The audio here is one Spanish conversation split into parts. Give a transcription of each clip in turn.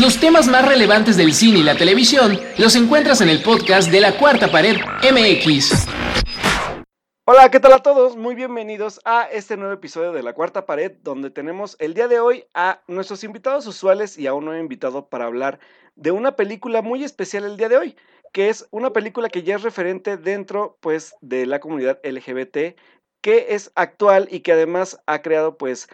Los temas más relevantes del cine y la televisión los encuentras en el podcast de la Cuarta Pared MX. Hola, ¿qué tal a todos? Muy bienvenidos a este nuevo episodio de La Cuarta Pared, donde tenemos el día de hoy a nuestros invitados usuales y a un nuevo invitado para hablar de una película muy especial el día de hoy, que es una película que ya es referente dentro pues de la comunidad LGBT, que es actual y que además ha creado pues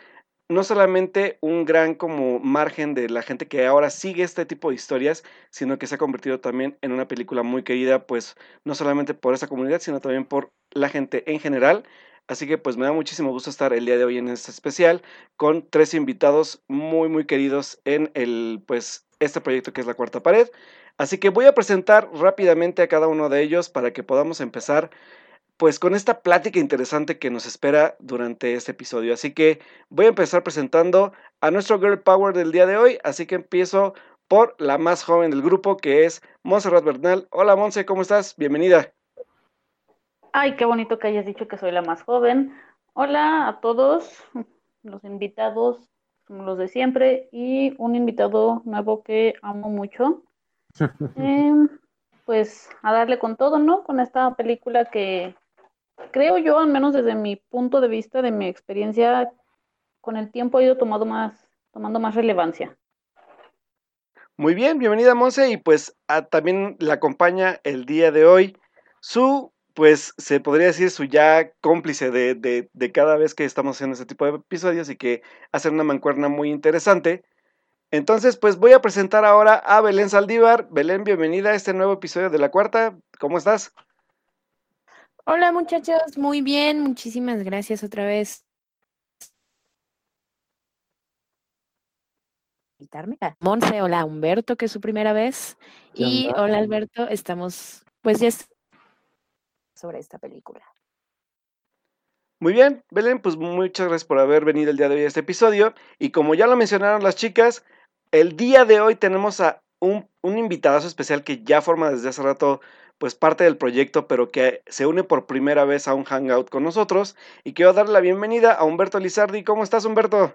no solamente un gran como margen de la gente que ahora sigue este tipo de historias, sino que se ha convertido también en una película muy querida, pues no solamente por esa comunidad, sino también por la gente en general. Así que pues me da muchísimo gusto estar el día de hoy en este especial con tres invitados muy muy queridos en el pues este proyecto que es la cuarta pared. Así que voy a presentar rápidamente a cada uno de ellos para que podamos empezar pues con esta plática interesante que nos espera durante este episodio. Así que voy a empezar presentando a nuestro Girl Power del día de hoy. Así que empiezo por la más joven del grupo, que es Montserrat Bernal. Hola Monse, ¿cómo estás? Bienvenida. Ay, qué bonito que hayas dicho que soy la más joven. Hola a todos los invitados, los de siempre, y un invitado nuevo que amo mucho. Em, pues a darle con todo, ¿no? Con esta película que creo yo, al menos desde mi punto de vista, de mi experiencia, con el tiempo ha ido tomando más, tomando más relevancia. Muy bien, bienvenida Monse y pues también la acompaña el día de hoy su, pues se podría decir su ya cómplice de, de, de cada vez que estamos haciendo este tipo de episodios y que hace una mancuerna muy interesante. Entonces, pues voy a presentar ahora a Belén Saldívar. Belén, bienvenida a este nuevo episodio de La Cuarta. ¿Cómo estás? Hola muchachos, muy bien, muchísimas gracias otra vez. Monse, hola Humberto, que es su primera vez. Y hola Alberto, estamos pues ya sobre esta película. Muy bien, Belén, pues muchas gracias por haber venido el día de hoy a este episodio. Y como ya lo mencionaron las chicas, el día de hoy tenemos a un, un invitadazo especial que ya forma desde hace rato pues parte del proyecto, pero que se une por primera vez a un hangout con nosotros. Y quiero darle la bienvenida a Humberto Lizardi. ¿Cómo estás, Humberto?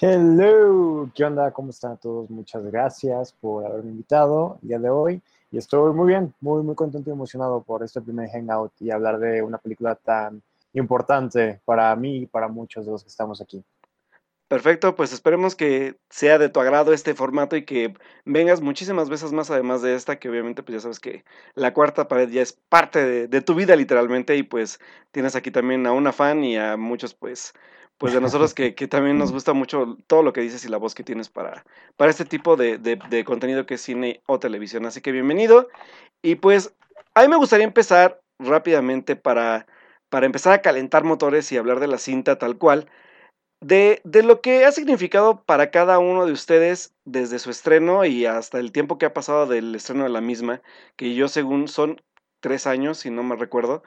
Hello, ¿qué onda? ¿Cómo están todos? Muchas gracias por haberme invitado el día de hoy. Y estoy muy bien, muy, muy contento y emocionado por este primer hangout y hablar de una película tan importante para mí y para muchos de los que estamos aquí. Perfecto, pues esperemos que sea de tu agrado este formato y que vengas muchísimas veces más además de esta, que obviamente pues ya sabes que la cuarta pared ya es parte de, tu vida literalmente y pues tienes aquí también a una fan y a muchos pues pues de nosotros que, que también nos gusta mucho todo lo que dices y la voz que tienes para, para este tipo de, de, contenido que es cine o televisión. Así que bienvenido. Y pues a mí me gustaría empezar rápidamente para, para empezar a calentar motores y hablar de la cinta tal cual de, de, lo que ha significado para cada uno de ustedes desde su estreno y hasta el tiempo que ha pasado del estreno de la misma, que yo según son tres años, si no me recuerdo.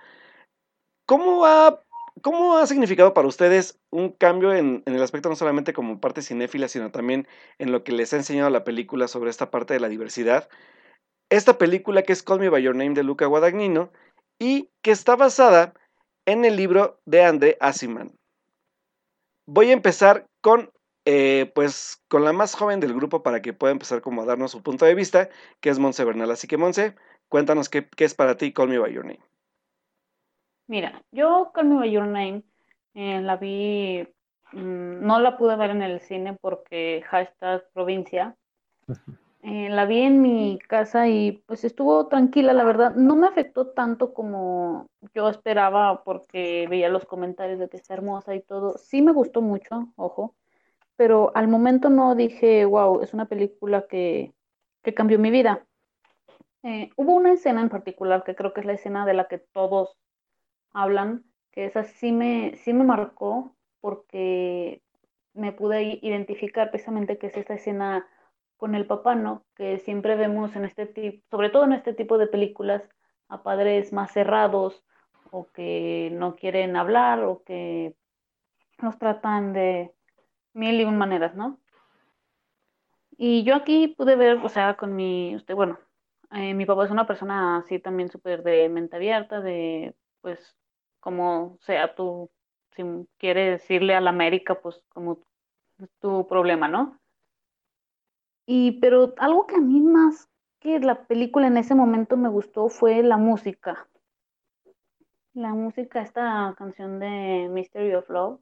¿Cómo ha, cómo ha significado para ustedes un cambio en, en, el aspecto no solamente como parte cinéfila, sino también en lo que les ha enseñado la película sobre esta parte de la diversidad? Esta película que es Call Me By Your Name de Luca Guadagnino y que está basada en el libro de André Asiman voy a empezar con, eh, pues, con la más joven del grupo para que pueda empezar como a darnos su punto de vista, que es Monse Bernal. Así que, Monse, cuéntanos qué, qué, es para ti Call Me By Your Name. Mira, yo Call Me By Your Name eh, la vi, mmm, no la pude ver en el cine porque hashtag provincia. Eh, la vi en mi casa y pues estuvo tranquila, la verdad. No me afectó tanto como yo esperaba porque veía los comentarios de que está hermosa y todo. Sí me gustó mucho, ojo, pero al momento no dije, wow, es una película que, que cambió mi vida. Eh, hubo una escena en particular que creo que es la escena de la que todos hablan, que esa sí me, sí me marcó porque me pude identificar precisamente que es esta escena con el papá, ¿no? Que siempre vemos en este tipo, sobre todo en este tipo de películas, a padres más cerrados o que no quieren hablar o que nos tratan de mil y un maneras, ¿no? Y yo aquí pude ver, o sea, con mi, usted, bueno, eh, mi papá es una persona así también súper de mente abierta, de, pues, como sea tú, si quieres decirle a la América, pues, como tu problema, ¿no? Y, pero algo que a mí más que la película en ese momento me gustó fue la música. La música, esta canción de Mystery of Love,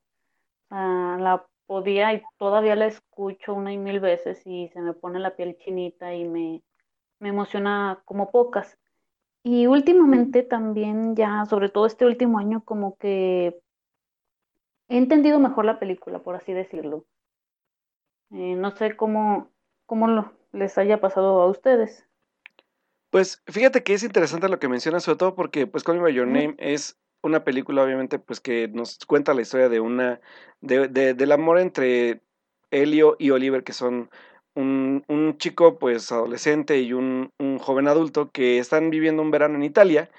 la podía y todavía la escucho una y mil veces y se me pone la piel chinita y me, me emociona como pocas. Y últimamente también ya, sobre todo este último año, como que he entendido mejor la película, por así decirlo. Eh, no sé cómo, cómo les haya pasado a ustedes. Pues fíjate que es interesante lo que mencionas, sobre todo porque pues Call Me By Your Name es una película obviamente pues que nos cuenta la historia de una, de, de, del amor entre Elio y Oliver, que son un, un chico pues adolescente y un, un joven adulto que están viviendo un verano en Italia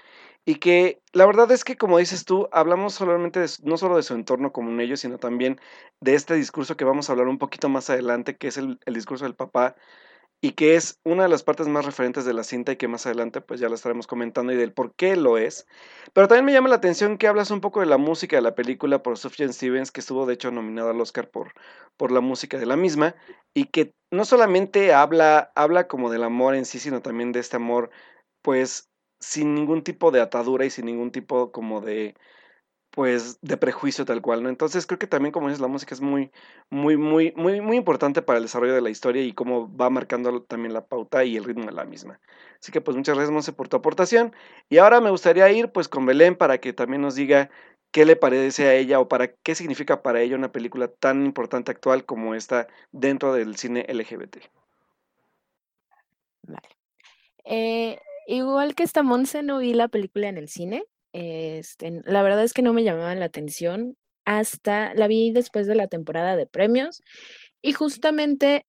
y que la verdad es que, como dices tú, hablamos solamente no solo de su entorno como un ellos, sino también de este discurso que vamos a hablar un poquito más adelante, que es el, discurso del papá, y que es una de las partes más referentes de la cinta y que más adelante pues ya la estaremos comentando y del por qué lo es. Pero también me llama la atención que hablas un poco de la música de la película por Sufjan Stevens, que estuvo de hecho nominado al Oscar por, por la música de la misma, y que no solamente habla, habla como del amor en sí, sino también de este amor pues sin ningún tipo de atadura y sin ningún tipo como de pues de prejuicio tal cual, ¿no? Entonces creo que también como dices la música es muy muy muy muy muy importante para el desarrollo de la historia y cómo va marcando también la pauta y el ritmo de la misma. Así que pues muchas gracias Monse por tu aportación y ahora me gustaría ir pues con Belén para que también nos diga qué le parece a ella o para qué significa para ella una película tan importante actual como esta dentro del cine LGBT. Vale. Eh, igual que esta Monse no vi la película en el cine. Este, la verdad es que no me llamaban la atención hasta la vi después de la temporada de premios y justamente,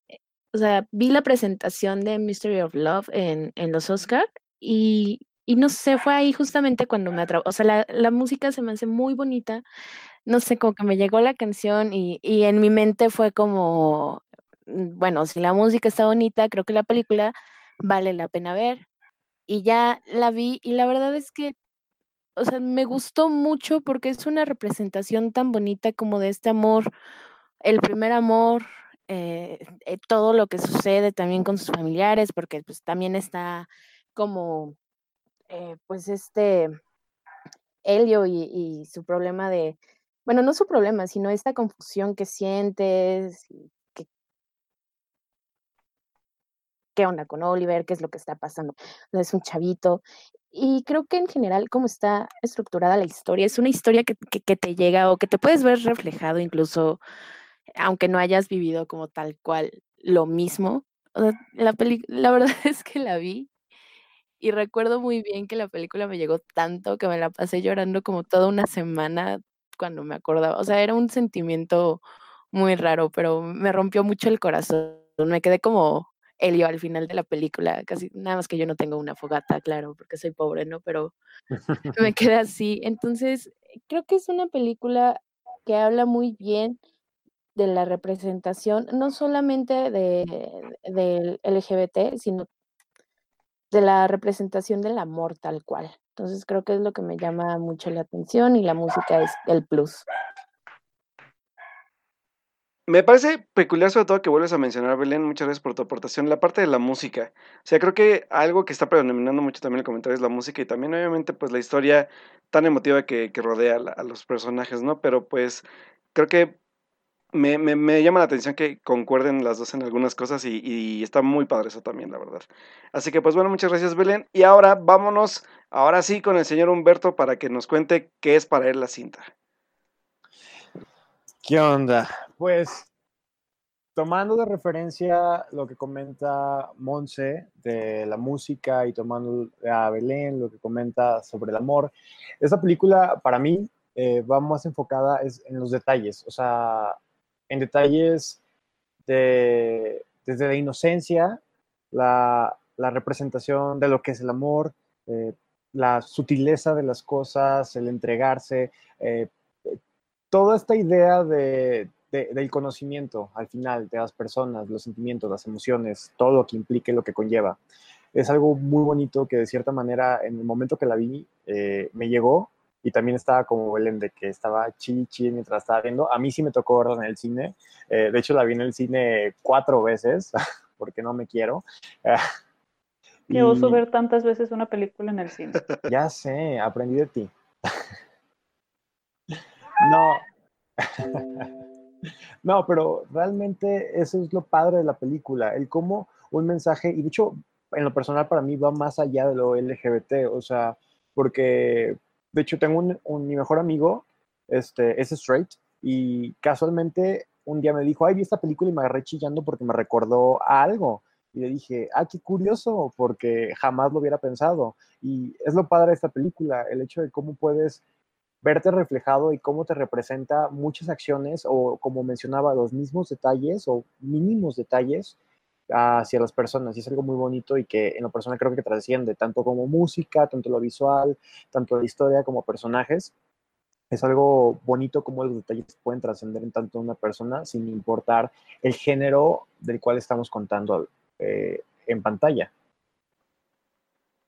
o sea, vi la presentación de Mystery of Love en, en los Oscars y, y, no sé, fue ahí justamente cuando me atrapó, o sea, la, la, música se me hace muy bonita, no sé, como que me llegó la canción y, y en mi mente fue como, mm, bueno, si la música está bonita, creo que la película vale la pena ver y ya la vi y la verdad es que, o sea, me gustó mucho porque es una representación tan bonita como de este amor, el primer amor, eh, eh, todo lo que sucede también con sus familiares, porque pues también está como, eh, pues este, Helio y, y, su problema de, bueno, no su problema, sino esta confusión que sientes, qué onda con Oliver, qué es lo que está pasando. Es un chavito. Y creo que en general, como está estructurada la historia, es una historia que, que, te llega o que te puedes ver reflejado incluso, aunque no hayas vivido como tal cual lo mismo. La, la verdad es que la vi y recuerdo muy bien que la película me llegó tanto que me la pasé llorando como toda una semana cuando me acordaba. O sea, era un sentimiento muy raro, pero me rompió mucho el corazón. Me quedé como Helio al final de la película, casi nada más que yo no tengo una fogata, claro, porque soy pobre, ¿no? Pero me queda así. Entonces, creo que es una película que habla muy bien de la representación, no solamente de, del LGBT, sino de la representación del amor tal cual. Entonces creo que es lo que me llama mucho la atención y la música es el plus. Me parece peculiar sobre todo que vuelves a mencionar, Belén, muchas gracias por tu aportación, la parte de la música. O sea, creo que algo que está predominando mucho también el comentario es la música y también obviamente pues la historia tan emotiva que, rodea a, a, los personajes, ¿no? Pero pues creo que me, me, me, llama la atención que concuerden las dos en algunas cosas y, y está muy padre eso también, la verdad. Así que pues bueno, muchas gracias Belén. Y ahora vámonos, ahora sí, con el señor Humberto para que nos cuente qué es para él la cinta. ¿Qué onda? Pues tomando de referencia lo que comenta Monse de la música y tomando a Belén lo que comenta sobre el amor, esta película para mí eh, va más enfocada en los detalles, o sea, en detalles de, desde la inocencia, la, la, representación de lo que es el amor, eh, la sutileza de las cosas, el entregarse, eh, toda esta idea de, de, del conocimiento al final de las personas, los sentimientos, las emociones, todo lo que implique, lo que conlleva. Es algo muy bonito que de cierta manera en el momento que la vi eh, me llegó y también estaba como Belén de que estaba chi chi mientras estaba viendo. A mí sí me tocó verla en el cine. Eh, de hecho la vi en el cine cuatro veces porque no me quiero. Qué oso ver tantas veces una película en el cine. Ya sé, aprendí de ti. no. no, pero realmente eso es lo padre de la película, el cómo un mensaje, y de hecho, en lo personal para mí va más allá de lo LGBT, o sea, porque de hecho tengo un, mi mejor amigo, este, es straight, y casualmente un día me dijo, ay, vi esta película y me agarré chillando porque me recordó a algo. Y le dije, ah, qué curioso, porque jamás lo hubiera pensado. Y es lo padre de esta película, el hecho de cómo puedes verte reflejado y cómo te representa muchas acciones o, como mencionaba, los mismos detalles o mínimos detalles hacia las personas. Y es algo muy bonito y que en lo personal creo que trasciende, tanto como música, tanto lo visual, tanto la historia como personajes. Es algo bonito como los detalles pueden trascender en tanto una persona sin importar el género del cual estamos contando eh, en pantalla.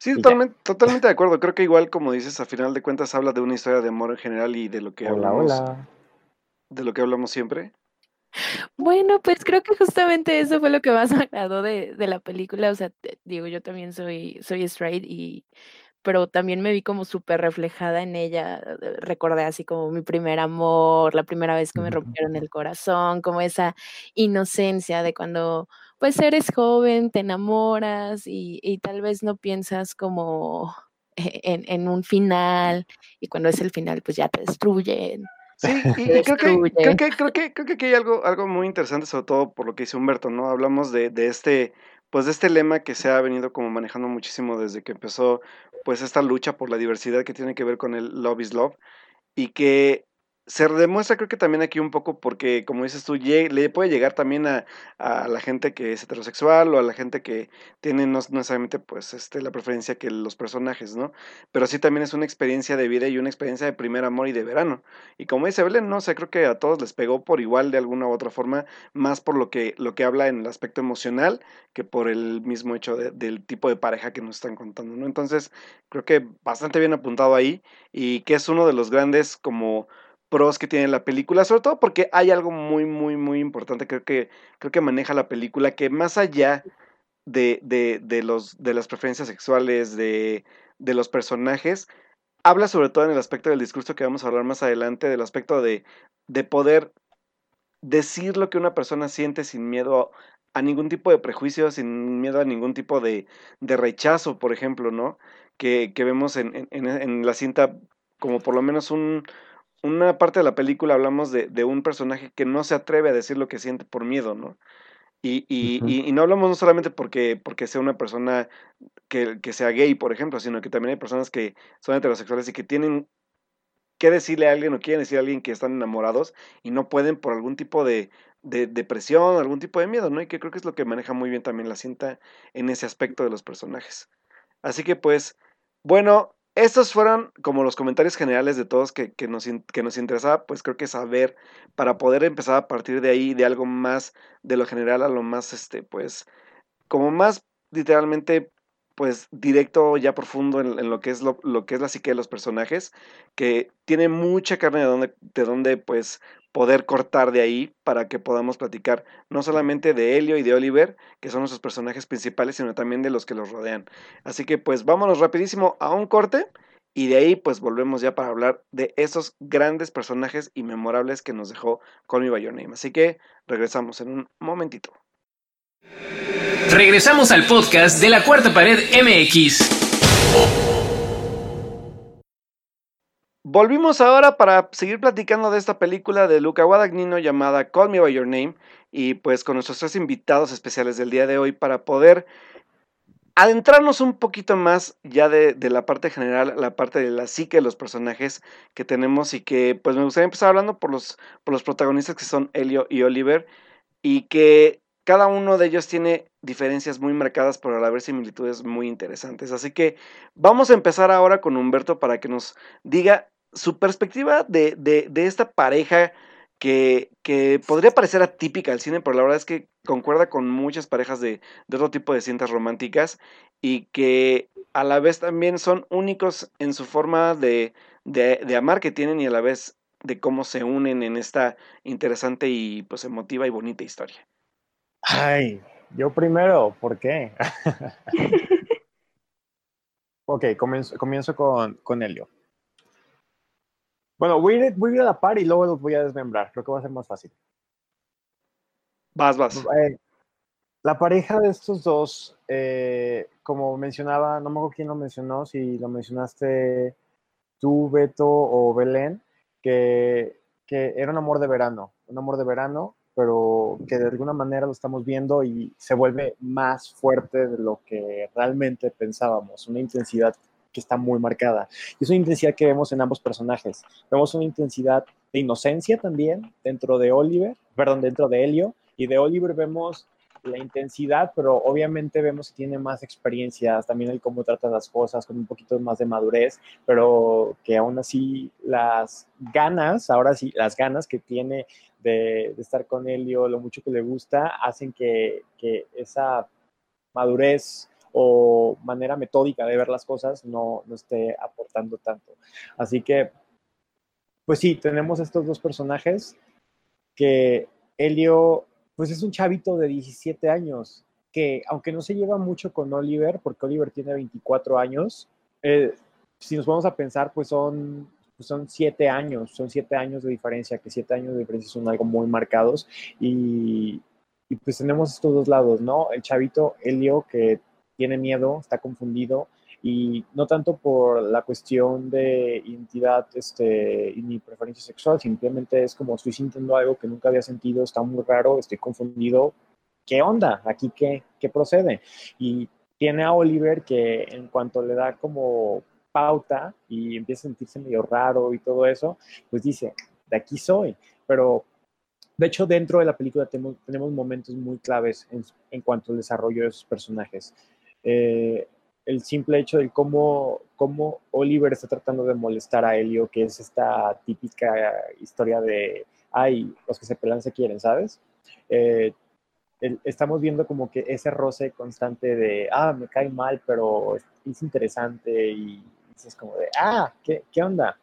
Sí, totalmente, totalmente de acuerdo. Creo que igual, como dices, a final de cuentas habla de una historia de amor en general y de lo que hola, hablamos. Hola. De lo que hablamos siempre. Bueno, pues creo que justamente eso fue lo que más me agradó de, de la película. O sea, digo, yo también soy, soy straight y pero también me vi como súper reflejada en ella. Eh, recordé así como mi primer amor, la primera vez que me rompieron el corazón, como esa inocencia de cuando pues eres joven, te enamoras y, y tal vez no piensas como en, en, un final y cuando es el final pues ya te destruyen. Sí, y, creo, que, creo, que, creo, que, creo que aquí hay algo, algo muy interesante, sobre todo por lo que dice Humberto, ¿no? Hablamos de, de este, pues de este lema que se ha venido como manejando muchísimo desde que empezó pues esta lucha por la diversidad que tiene que ver con el Love is Love y que se demuestra creo que también aquí un poco porque, como dices tú, le puede llegar también a, a, la gente que es heterosexual o a la gente que tiene no necesariamente pues este, la preferencia que los personajes, ¿no? Pero sí también es una experiencia de vida y una experiencia de primer amor y de verano. Y como dice Belén, no sé, creo que a todos les pegó por igual de alguna u otra forma, más por lo que, lo que habla en el aspecto emocional que por el mismo hecho del tipo de pareja que nos están contando, ¿no? Entonces, creo que bastante bien apuntado ahí y que es uno de los grandes como pros que tiene la película, sobre todo porque hay algo muy, muy, muy importante, creo que, creo que maneja la película, que más allá de, de, de los, de las preferencias sexuales, de, de los personajes, habla sobre todo en el aspecto del discurso que vamos a hablar más adelante, del aspecto de, de poder decir lo que una persona siente sin miedo a, ningún tipo de prejuicio, sin miedo a ningún tipo de, de rechazo, por ejemplo, ¿no? Que, que vemos en, en, en, la cinta como por lo menos un, una parte de la película hablamos de, de, un personaje que no se atreve a decir lo que siente por miedo, ¿no? Y, y, y, no hablamos no solamente porque, porque sea una persona que, que, sea gay, por ejemplo, sino que también hay personas que son heterosexuales y que tienen que decirle a alguien o quieren decirle a alguien que están enamorados y no pueden por algún tipo de, de depresión, algún tipo de miedo, ¿no? Y que creo que es lo que maneja muy bien también la cinta en ese aspecto de los personajes. Así que pues, bueno, estos fueron como los comentarios generales de todos que, nos, que nos interesaba, pues creo que saber para poder empezar a partir de ahí, de algo más de lo general a lo más, este, pues, como más literalmente, pues, directo, ya profundo en, lo, que es lo, lo, que es la psique de los personajes, que tiene mucha carne de donde, de donde, pues, poder cortar de ahí para que podamos platicar no solamente de Helio y de Oliver, que son nuestros personajes principales, sino también de los que los rodean. Así que pues vámonos rapidísimo a un corte y de ahí pues volvemos ya para hablar de esos grandes personajes y memorables que nos dejó Call Me By. Así que regresamos en un momentito. Regresamos al podcast de la Cuarta Pared MX. Volvimos ahora para seguir platicando de esta película de Luca Guadagnino llamada Call Me By Your Name y pues con nuestros tres invitados especiales del día de hoy para poder adentrarnos un poquito más ya de, la parte general, la parte de la psique de los personajes que tenemos y que pues me gustaría empezar hablando por los, por los protagonistas que son Helio y Oliver y que cada uno de ellos tiene diferencias muy marcadas, pero a la vez similitudes muy interesantes. Así que vamos a empezar ahora con Humberto para que nos diga su perspectiva de, de, de esta pareja que, que, podría parecer atípica al cine, pero la verdad es que concuerda con muchas parejas de, de otro tipo de cintas románticas y que a la vez también son únicos en su forma de, de, amar que tienen y a la vez de cómo se unen en esta interesante y pues emotiva y bonita historia. Ay, Yo primero, ¿por qué? ok, comienzo, comienzo con, con Helio. Bueno, voy a, ir, voy a ir a la par y luego los voy a desmembrar. Creo que va a ser más fácil. Vas, vas. Eh, la pareja de estos dos, eh, como mencionaba, no me acuerdo quién lo mencionó, si lo mencionaste tú, Beto o Belén, que, que era un amor de verano, un amor de verano, pero que de alguna manera lo estamos viendo y se vuelve más fuerte de lo que realmente pensábamos, una intensidad que está muy marcada. Y es una intensidad que vemos en ambos personajes. Vemos una intensidad de inocencia también dentro de Oliver, perdón, dentro de Helio, y de Oliver vemos la intensidad, pero obviamente vemos que tiene más experiencias, también el cómo trata las cosas, con un poquito más de madurez, pero que aún así las ganas, ahora sí, las ganas que tiene de, estar con Helio, lo mucho que le gusta, hacen que, que esa madurez o manera metódica de ver las cosas no, no esté aportando tanto. Así que, pues sí, tenemos estos dos personajes que Helio, pues es un chavito de 17 años, que aunque no se lleva mucho con Oliver, porque Oliver tiene 24 años, eh, si nos vamos a pensar, pues son, pues son siete años, son siete años de diferencia, que siete años de diferencia son algo muy marcados y, y pues tenemos estos dos lados, ¿no? El chavito Helio que tiene miedo, está confundido y no tanto por la cuestión de identidad este, ni preferencia sexual, simplemente es como estoy sintiendo algo que nunca había sentido, está muy raro, estoy confundido, ¿qué onda? ¿Aquí qué, qué procede? Y tiene a Oliver que en cuanto le da como pauta y empieza a sentirse medio raro y todo eso, pues dice, de aquí soy, pero de hecho dentro de la película tenemos, tenemos momentos muy claves en, en cuanto al desarrollo de esos personajes. Eh, el simple hecho de cómo, cómo Oliver está tratando de molestar a Helio, que es esta típica historia de, ay, los que se pelan se quieren, ¿sabes? Eh, estamos viendo como que ese roce constante de, ah, me cae mal, pero es, interesante y es como de, ah, ¿qué, ¿qué, onda?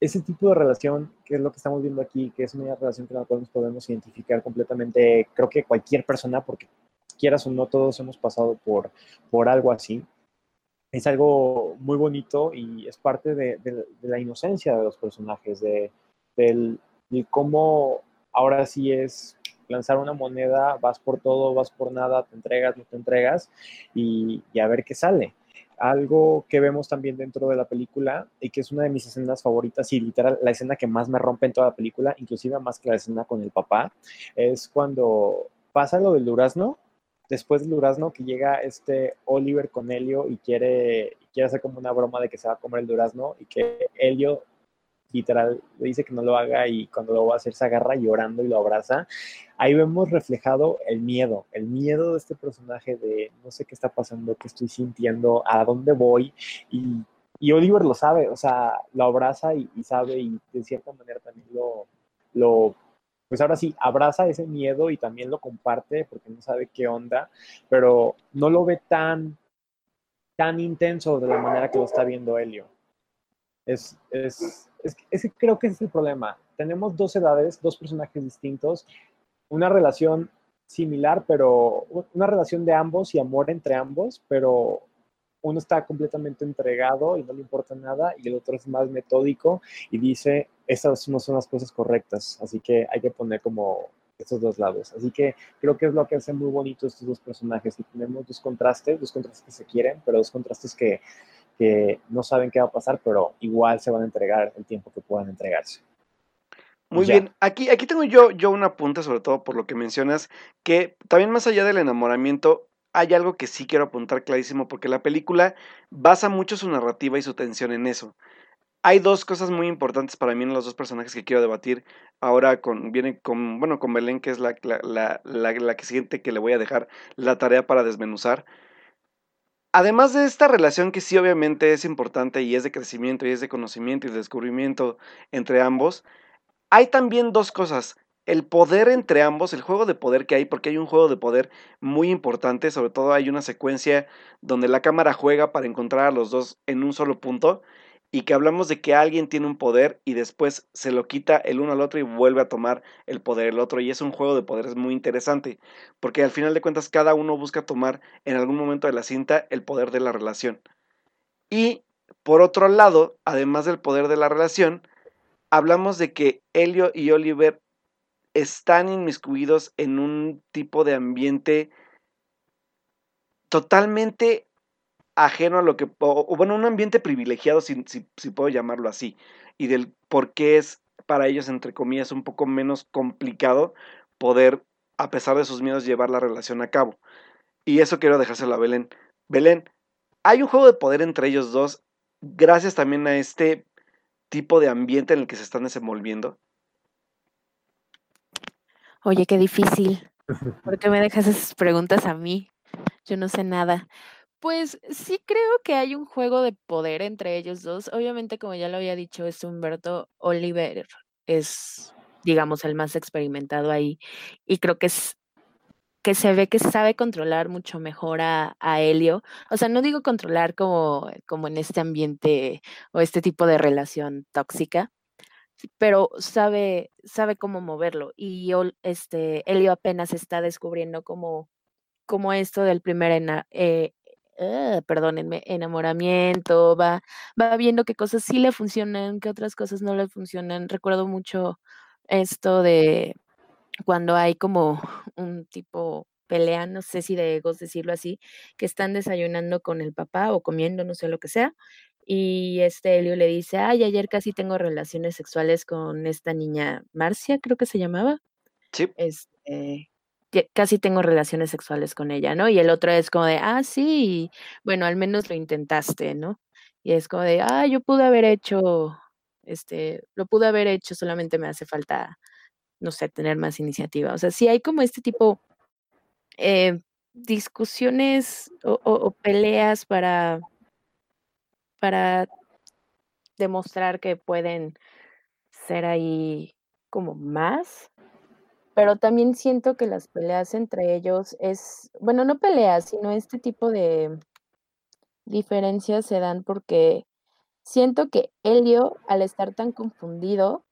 Ese tipo de relación, que es lo que estamos viendo aquí, que es una relación que la cual nos podemos identificar completamente, creo que cualquier persona, porque quieras o no, todos hemos pasado por, por algo así. Es algo muy bonito y es parte de, la inocencia de los personajes, de, del, cómo ahora sí es lanzar una moneda, vas por todo, vas por nada, te entregas, no te entregas y, y, a ver qué sale. Algo que vemos también dentro de la película y que es una de mis escenas favoritas y literal la escena que más me rompe en toda la película, inclusive más que la escena con el papá, es cuando pasa lo del durazno después del durazno que llega este Oliver con Helio y quiere, quiere hacer como una broma de que se va a comer el durazno y que Helio literal le dice que no lo haga y cuando lo va a hacer se agarra llorando y lo abraza. Ahí vemos reflejado el miedo, el miedo de este personaje de no sé qué está pasando, qué estoy sintiendo, a dónde voy y, y Oliver lo sabe, o sea, lo abraza y, y, sabe y de cierta manera también lo, lo pues ahora sí, abraza ese miedo y también lo comparte porque no sabe qué onda, pero no lo ve tan, tan intenso de la manera que lo está viendo Helio. Es, es, es, creo que ese es el problema. Tenemos dos edades, dos personajes distintos, una relación similar, pero una relación de ambos y amor entre ambos, pero uno está completamente entregado y no le importa nada y el otro es más metódico y dice, estas no son las cosas correctas, así que hay que poner como estos dos lados. Así que creo que es lo que hace muy bonito estos dos personajes y tenemos dos contrastes, dos contrastes que se quieren, pero dos contrastes que, que no saben qué va a pasar, pero igual se van a entregar el tiempo que puedan entregarse. Muy bien, aquí, aquí tengo yo, yo un apunte, sobre todo por lo que mencionas, que también más allá del enamoramiento, hay algo que sí quiero apuntar clarísimo porque la película basa mucho su narrativa y su tensión en eso. Hay dos cosas muy importantes para mí en los dos personajes que quiero debatir. Ahora con, viene con, bueno, con Belén, que es la, la, la que siente que le voy a dejar la tarea para desmenuzar. Además de esta relación que sí obviamente es importante y es de crecimiento y es de conocimiento y de descubrimiento entre ambos, hay también dos cosas. El poder entre ambos, el juego de poder que hay, porque hay un juego de poder muy importante, sobre todo hay una secuencia donde la cámara juega para encontrar a los dos en un solo punto, y que hablamos de que alguien tiene un poder y después se lo quita el uno al otro y vuelve a tomar el poder el otro. Y es un juego de poderes muy interesante, porque al final de cuentas cada uno busca tomar en algún momento de la cinta el poder de la relación. Y por otro lado, además del poder de la relación, hablamos de que Helio y Oliver están inmiscuidos en un tipo de ambiente totalmente ajeno a lo que, o, bueno, un ambiente privilegiado, si, si, puedo llamarlo así, y del por qué es para ellos, entre comillas, un poco menos complicado poder, a pesar de sus miedos, llevar la relación a cabo. Y eso quiero dejárselo a Belén. Belén, hay un juego de poder entre ellos dos, gracias también a este tipo de ambiente en el que se están desenvolviendo. Oye, qué difícil. ¿Por qué me dejas esas preguntas a mí? Yo no sé nada. Pues sí creo que hay un juego de poder entre ellos dos. Obviamente, como ya lo había dicho, es Humberto Oliver, es, digamos, el más experimentado ahí. Y creo que es que se ve que sabe controlar mucho mejor a, a Helio. O sea, no digo controlar como, como en este ambiente o este tipo de relación tóxica, pero sabe, sabe cómo moverlo. Y este, Helio apenas está descubriendo cómo, cómo esto del primer eh, uh, perdónenme, enamoramiento, va, va viendo qué cosas sí le funcionan, qué otras cosas no le funcionan. Recuerdo mucho esto de cuando hay como un tipo pelea, no sé si de egos decirlo así, que están desayunando con el papá o comiendo, no sé lo que sea, y este Helio le dice, ay, ayer casi tengo relaciones sexuales con esta niña Marcia, creo que se llamaba. Sí. Este, casi tengo relaciones sexuales con ella, ¿no? Y el otro es como de, ah, sí, bueno, al menos lo intentaste, ¿no? Y es como de, ah, yo pude haber hecho, este, lo pude haber hecho, solamente me hace falta, no sé, tener más iniciativa. O sea, si hay como este tipo eh, discusiones o, peleas para, para demostrar que pueden ser ahí como más, pero también siento que las peleas entre ellos es, bueno, no peleas, sino este tipo de diferencias se dan porque siento que Helio, al estar tan confundido,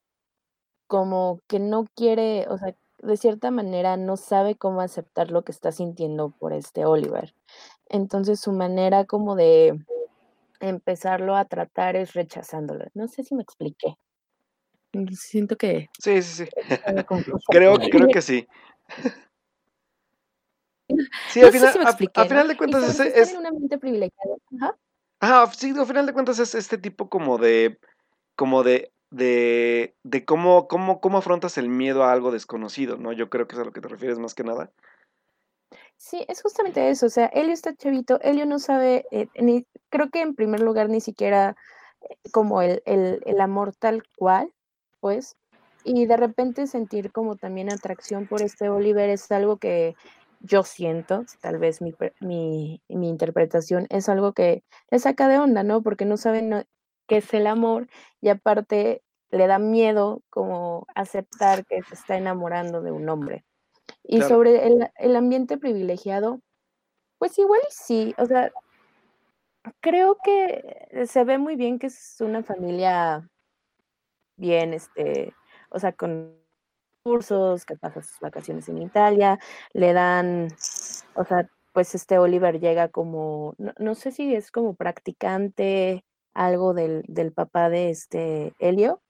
como que no quiere, o sea, de cierta manera no sabe cómo aceptar lo que está sintiendo por este Oliver. Entonces su manera como de empezarlo a tratar es rechazándolo. No sé si me expliqué. Siento que... Sí, sí, sí. creo, creo que sí. Sí, al, final, a, final de cuentas es, es... En un ambiente privilegiado. Ajá. Ajá, sí, al final de cuentas es este tipo como de, como de, de, de cómo, cómo, cómo afrontas el miedo a algo desconocido, ¿no? Yo creo que es a lo que te refieres más que nada. Sí, es justamente eso, o sea, Elio está chavito, Elio no sabe, eh, ni, creo que en primer lugar ni siquiera eh, como el, el, el amor tal cual, pues, y de repente sentir como también atracción por este Oliver es algo que yo siento, tal vez mi, mi, mi interpretación es algo que le saca de onda, ¿no? Porque no saben qué es el amor y aparte le da miedo como aceptar que se está enamorando de un hombre. Y sobre el, el, ambiente privilegiado, pues igual sí, o sea, creo que se ve muy bien que es una familia bien, este, o sea, con cursos, que pasa sus vacaciones en Italia, le dan, o sea, pues este Oliver llega como, no, sé si es como practicante, algo del, del papá de este Helio.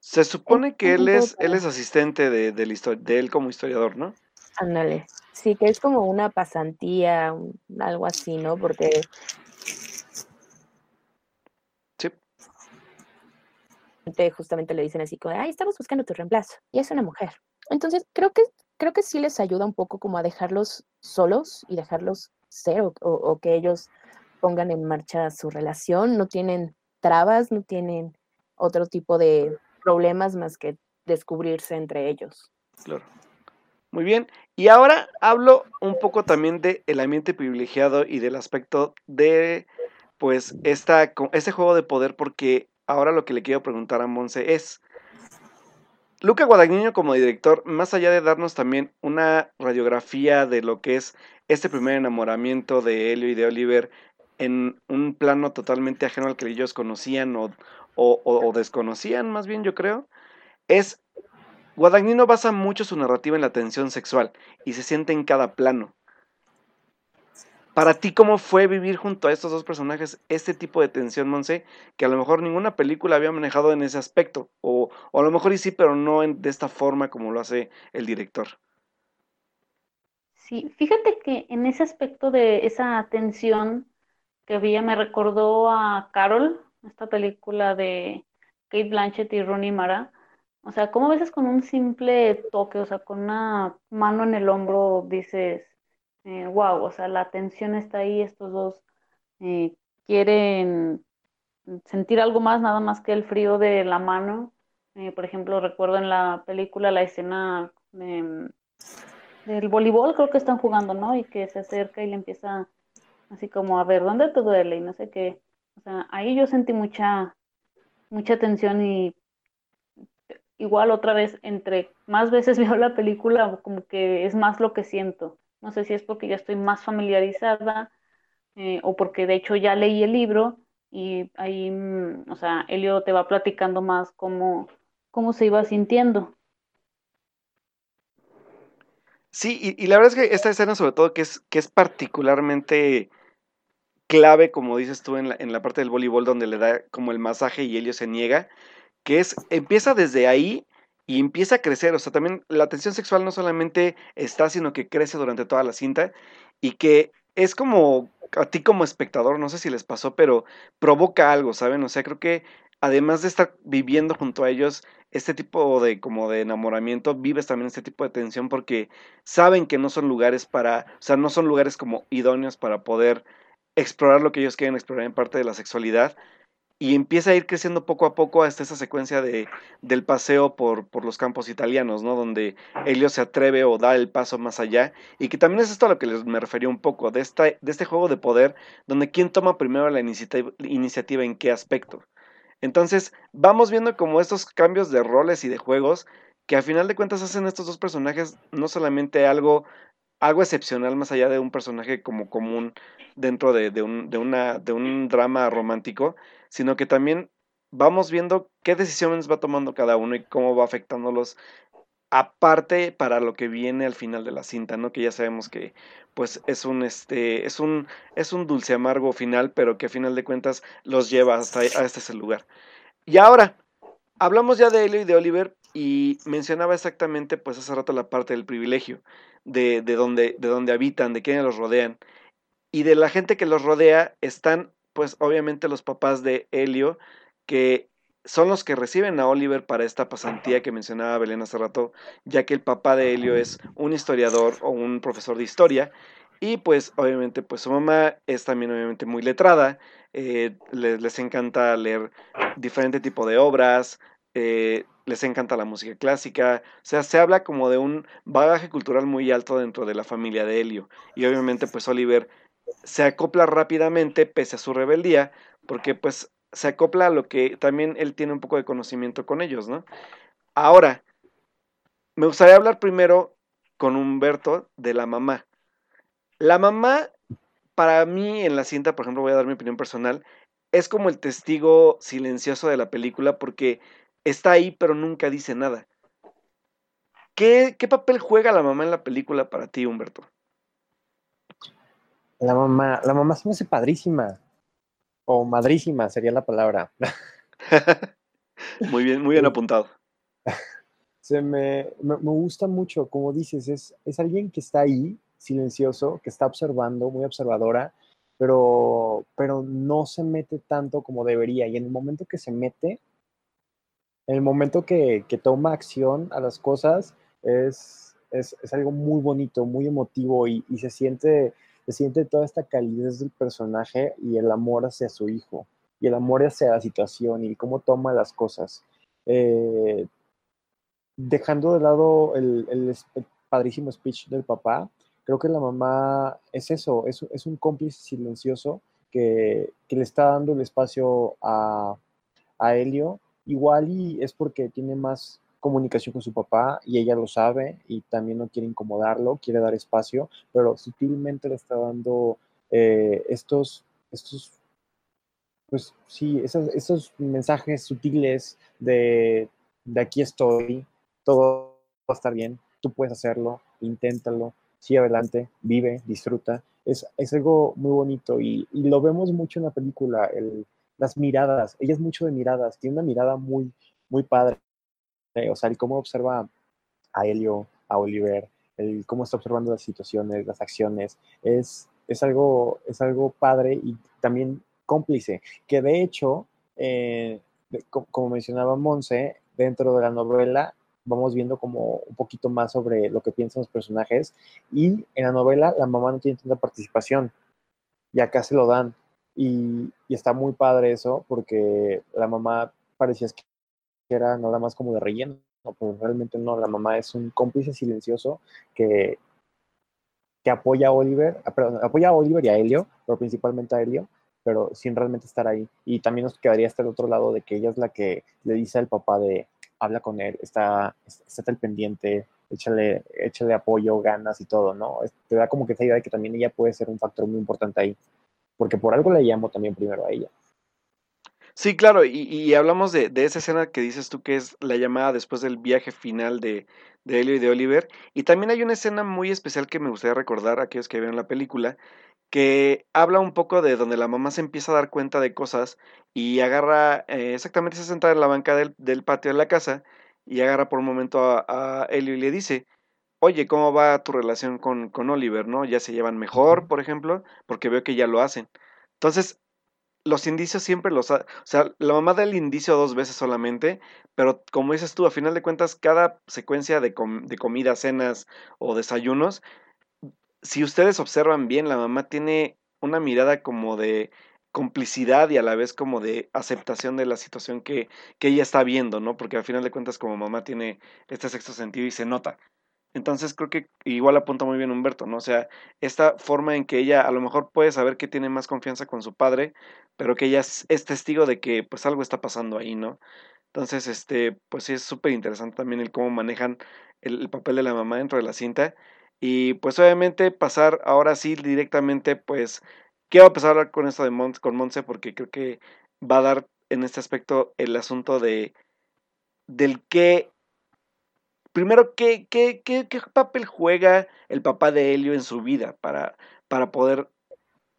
Se supone que él es, él es asistente de, de él como historiador, ¿no? Ándale, sí, que es como una pasantía, algo así, ¿no? Porque justamente le dicen así como, ay, estamos buscando tu reemplazo, y es una mujer. Entonces, creo que, creo que sí les ayuda un poco como a dejarlos solos y dejarlos ser o, que ellos pongan en marcha su relación, no tienen trabas, no tienen otro tipo de problemas más que descubrirse entre ellos. Claro. Muy bien. Y ahora hablo un poco también del el ambiente privilegiado y del aspecto de, pues, esta, este juego de poder, porque ahora lo que le quiero preguntar a Monse es, Luca Guadagnino como director, más allá de darnos también una radiografía de lo que es este primer enamoramiento de Helio y de Oliver, en un plano totalmente ajeno al que ellos conocían o, o desconocían, más bien yo creo, es Guadagnino basa mucho su narrativa en la tensión sexual y se siente en cada plano. Para ti, ¿cómo fue vivir junto a estos dos personajes este tipo de tensión, Monse, que a lo mejor ninguna película había manejado en ese aspecto? O, a lo mejor y sí, pero no de esta forma como lo hace el director. Sí, fíjate que en ese aspecto de esa tensión que había me recordó a Carol, esta película de Kate Blanchett y Rooney Mara, o sea, como a veces con un simple toque, o sea, con una mano en el hombro dices, wow, eh, o sea, la tensión está ahí, estos dos eh, quieren sentir algo más, nada más que el frío de la mano. Eh, por ejemplo, recuerdo en la película la escena del voleibol, creo que están jugando, ¿no? Y que se acerca y le empieza así como a ver, ¿dónde te duele? Y no sé qué. O sea, ahí yo sentí mucha, mucha tensión y igual otra vez, entre más veces veo la película, como que es más lo que siento. No sé si es porque ya estoy más familiarizada eh, o porque de hecho ya leí el libro y ahí, mm, o sea, Elio te va platicando más cómo, cómo se iba sintiendo. Sí, y, la verdad es que esta escena sobre todo que es, que es particularmente clave, como dices tú, en la, en la parte del voleibol donde le da como el masaje y Elio se niega, que es, empieza desde ahí y empieza a crecer, o sea, también la tensión sexual no solamente está, sino que crece durante toda la cinta y que es como a ti como espectador, no sé si les pasó, pero provoca algo, ¿saben? O sea, creo que además de estar viviendo junto a ellos este tipo de como de enamoramiento, vives también este tipo de tensión porque saben que no son lugares para, o sea, no son lugares como idóneos para poder explorar lo que ellos quieren explorar en parte de la sexualidad, y empieza a ir creciendo poco a poco hasta esa secuencia de, del paseo por, por los campos italianos, ¿no? Donde Helio se atreve o da el paso más allá y que también es esto a lo que les me refería un poco, de, esta, de este juego de poder donde quién toma primero la iniciativa, iniciativa en qué aspecto. Entonces vamos viendo como estos cambios de roles y de juegos que a final de cuentas hacen estos dos personajes no solamente algo algo excepcional más allá de un personaje como común dentro de, de, un, de, una, de un drama romántico, sino que también vamos viendo qué decisiones va tomando cada uno y cómo va afectándolos aparte para lo que viene al final de la cinta, ¿no? Que ya sabemos que pues es un este es un es un dulce amargo final, pero que a final de cuentas los lleva hasta a este lugar. Y ahora hablamos ya de Elio y de Oliver y mencionaba exactamente pues hace rato la parte del privilegio, de, de donde de donde habitan, de quienes los rodean y de la gente que los rodea están pues obviamente los papás de Helio, que son los que reciben a Oliver para esta pasantía que mencionaba Belén hace rato, ya que el papá de Helio es un historiador o un profesor de historia, y pues obviamente pues su mamá es también obviamente muy letrada, eh, les, encanta leer diferente tipo de obras, eh, les encanta la música clásica, o sea, se habla como de un bagaje cultural muy alto dentro de la familia de Helio, y obviamente pues Oliver se acopla rápidamente pese a su rebeldía, porque pues se acopla a lo que también él tiene un poco de conocimiento con ellos, ¿no? Ahora, me gustaría hablar primero con Humberto de la mamá. La mamá, para mí en la cinta, por ejemplo, voy a dar mi opinión personal, es como el testigo silencioso de la película porque está ahí pero nunca dice nada. ¿Qué, qué papel juega la mamá en la película para ti, Humberto? La mamá, la mamá se me hace padrísima. O madrísima sería la palabra. muy bien, muy bien apuntado. Se me, me, gusta mucho, como dices, es, es alguien que está ahí, silencioso, que está observando, muy observadora, pero, pero no se mete tanto como debería. Y en el momento que se mete, en el momento que, que toma acción a las cosas, es, es, es algo muy bonito, muy emotivo y, y se siente se siente toda esta calidez del personaje y el amor hacia su hijo, y el amor hacia la situación y cómo toma las cosas. Eh, dejando de lado el, padrísimo speech del papá, creo que la mamá es eso, es, es un cómplice silencioso que, que, le está dando el espacio a, a Helio. Igual y es porque tiene más comunicación con su papá y ella lo sabe y también no quiere incomodarlo, quiere dar espacio, pero sutilmente le está dando eh, estos estos, pues sí, esos, esos mensajes sutiles de, de aquí estoy, todo va a estar bien, tú puedes hacerlo, inténtalo, sigue adelante, vive, disfruta. Es, es algo muy bonito y, y, lo vemos mucho en la película, el, las miradas. Ella es mucho de miradas, tiene una mirada muy, muy padre. O sea, el cómo observa a Helio, a Oliver, el cómo está observando las situaciones, las acciones, es, es, algo, es algo padre y también cómplice, que de hecho, eh, como mencionaba Monse, dentro de la novela vamos viendo como un poquito más sobre lo que piensan los personajes y en la novela la mamá no tiene tanta participación y acá se lo dan y, y está muy padre eso porque la mamá parecía que era nada más como de relleno, pero realmente no, la mamá es un cómplice silencioso que, que apoya a Oliver, ah, perdón, apoya a Oliver y a Helio, pero principalmente a Helio, pero sin realmente estar ahí. Y también nos quedaría hasta el otro lado de que ella es la que le dice al papá de, habla con él, está, está al pendiente, échale, échale apoyo, ganas y todo, ¿no? Te da como que esa idea de que también ella puede ser un factor muy importante ahí, porque por algo le llamo también primero a ella. Sí, claro, y, y hablamos de, de, esa escena que dices tú que es la llamada después del viaje final de, de Helio y de Oliver, y también hay una escena muy especial que me gustaría recordar a aquellos que vieron la película, que habla un poco de donde la mamá se empieza a dar cuenta de cosas y agarra, eh, exactamente se senta en la banca del, del, patio de la casa y agarra por un momento a, a Helio y le dice, oye, ¿cómo va tu relación con, con Oliver? ¿No? ¿Ya se llevan mejor, por ejemplo? Porque veo que ya lo hacen. Entonces, los indicios siempre los... Ha, o sea, la mamá da el indicio dos veces solamente, pero como dices tú, a final de cuentas, cada secuencia de, com de comida, cenas o desayunos, si ustedes observan bien, la mamá tiene una mirada como de complicidad y a la vez como de aceptación de la situación que, que ella está viendo, ¿no? Porque al final de cuentas como mamá tiene este sexto sentido y se nota. Entonces creo que igual apunta muy bien Humberto, ¿no? O sea, esta forma en que ella a lo mejor puede saber que tiene más confianza con su padre, pero que ella es, es testigo de que pues algo está pasando ahí, ¿no? Entonces, este, pues sí es súper interesante también el cómo manejan el, el, papel de la mamá dentro de la cinta. Y pues obviamente pasar ahora sí directamente, pues, quiero empezar a hablar con esto de Mon con Monse porque creo que va a dar en este aspecto el asunto de del qué primero, ¿qué, qué, papel juega el papá de Helio en su vida para, poder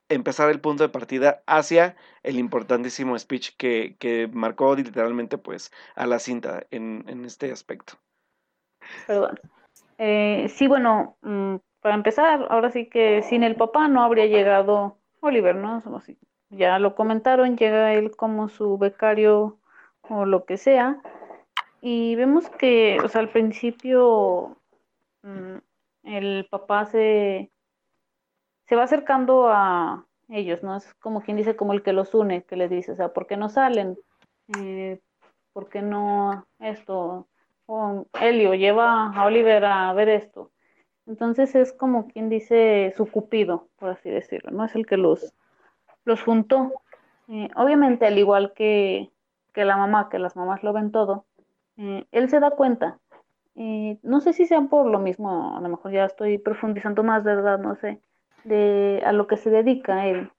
empezar el punto de partida hacia el importantísimo speech que, que marcó literalmente pues a la cinta en, en este aspecto. Perdón. Eh, sí, bueno, mmm, para empezar, ahora sí que sin el papá no habría llegado Oliver, ¿no? Ya lo comentaron, llega él como su becario o lo que sea, y vemos que, o sea, al principio mmm, el papá se, se va acercando a ellos, ¿no? Es como quien dice, como el que los une, que les dice, o sea, ¿por qué no salen? Eh, ¿Por qué no esto? O Helio lleva a Oliver a ver esto. Entonces es como quien dice su cupido, por así decirlo, ¿no? Es el que los, los juntó. Eh, obviamente, al igual que, que la mamá, que las mamás lo ven todo, eh, él se da cuenta. No sé si sea por lo mismo, a lo mejor ya estoy profundizando más, ¿verdad? No sé, de a lo que se dedica él.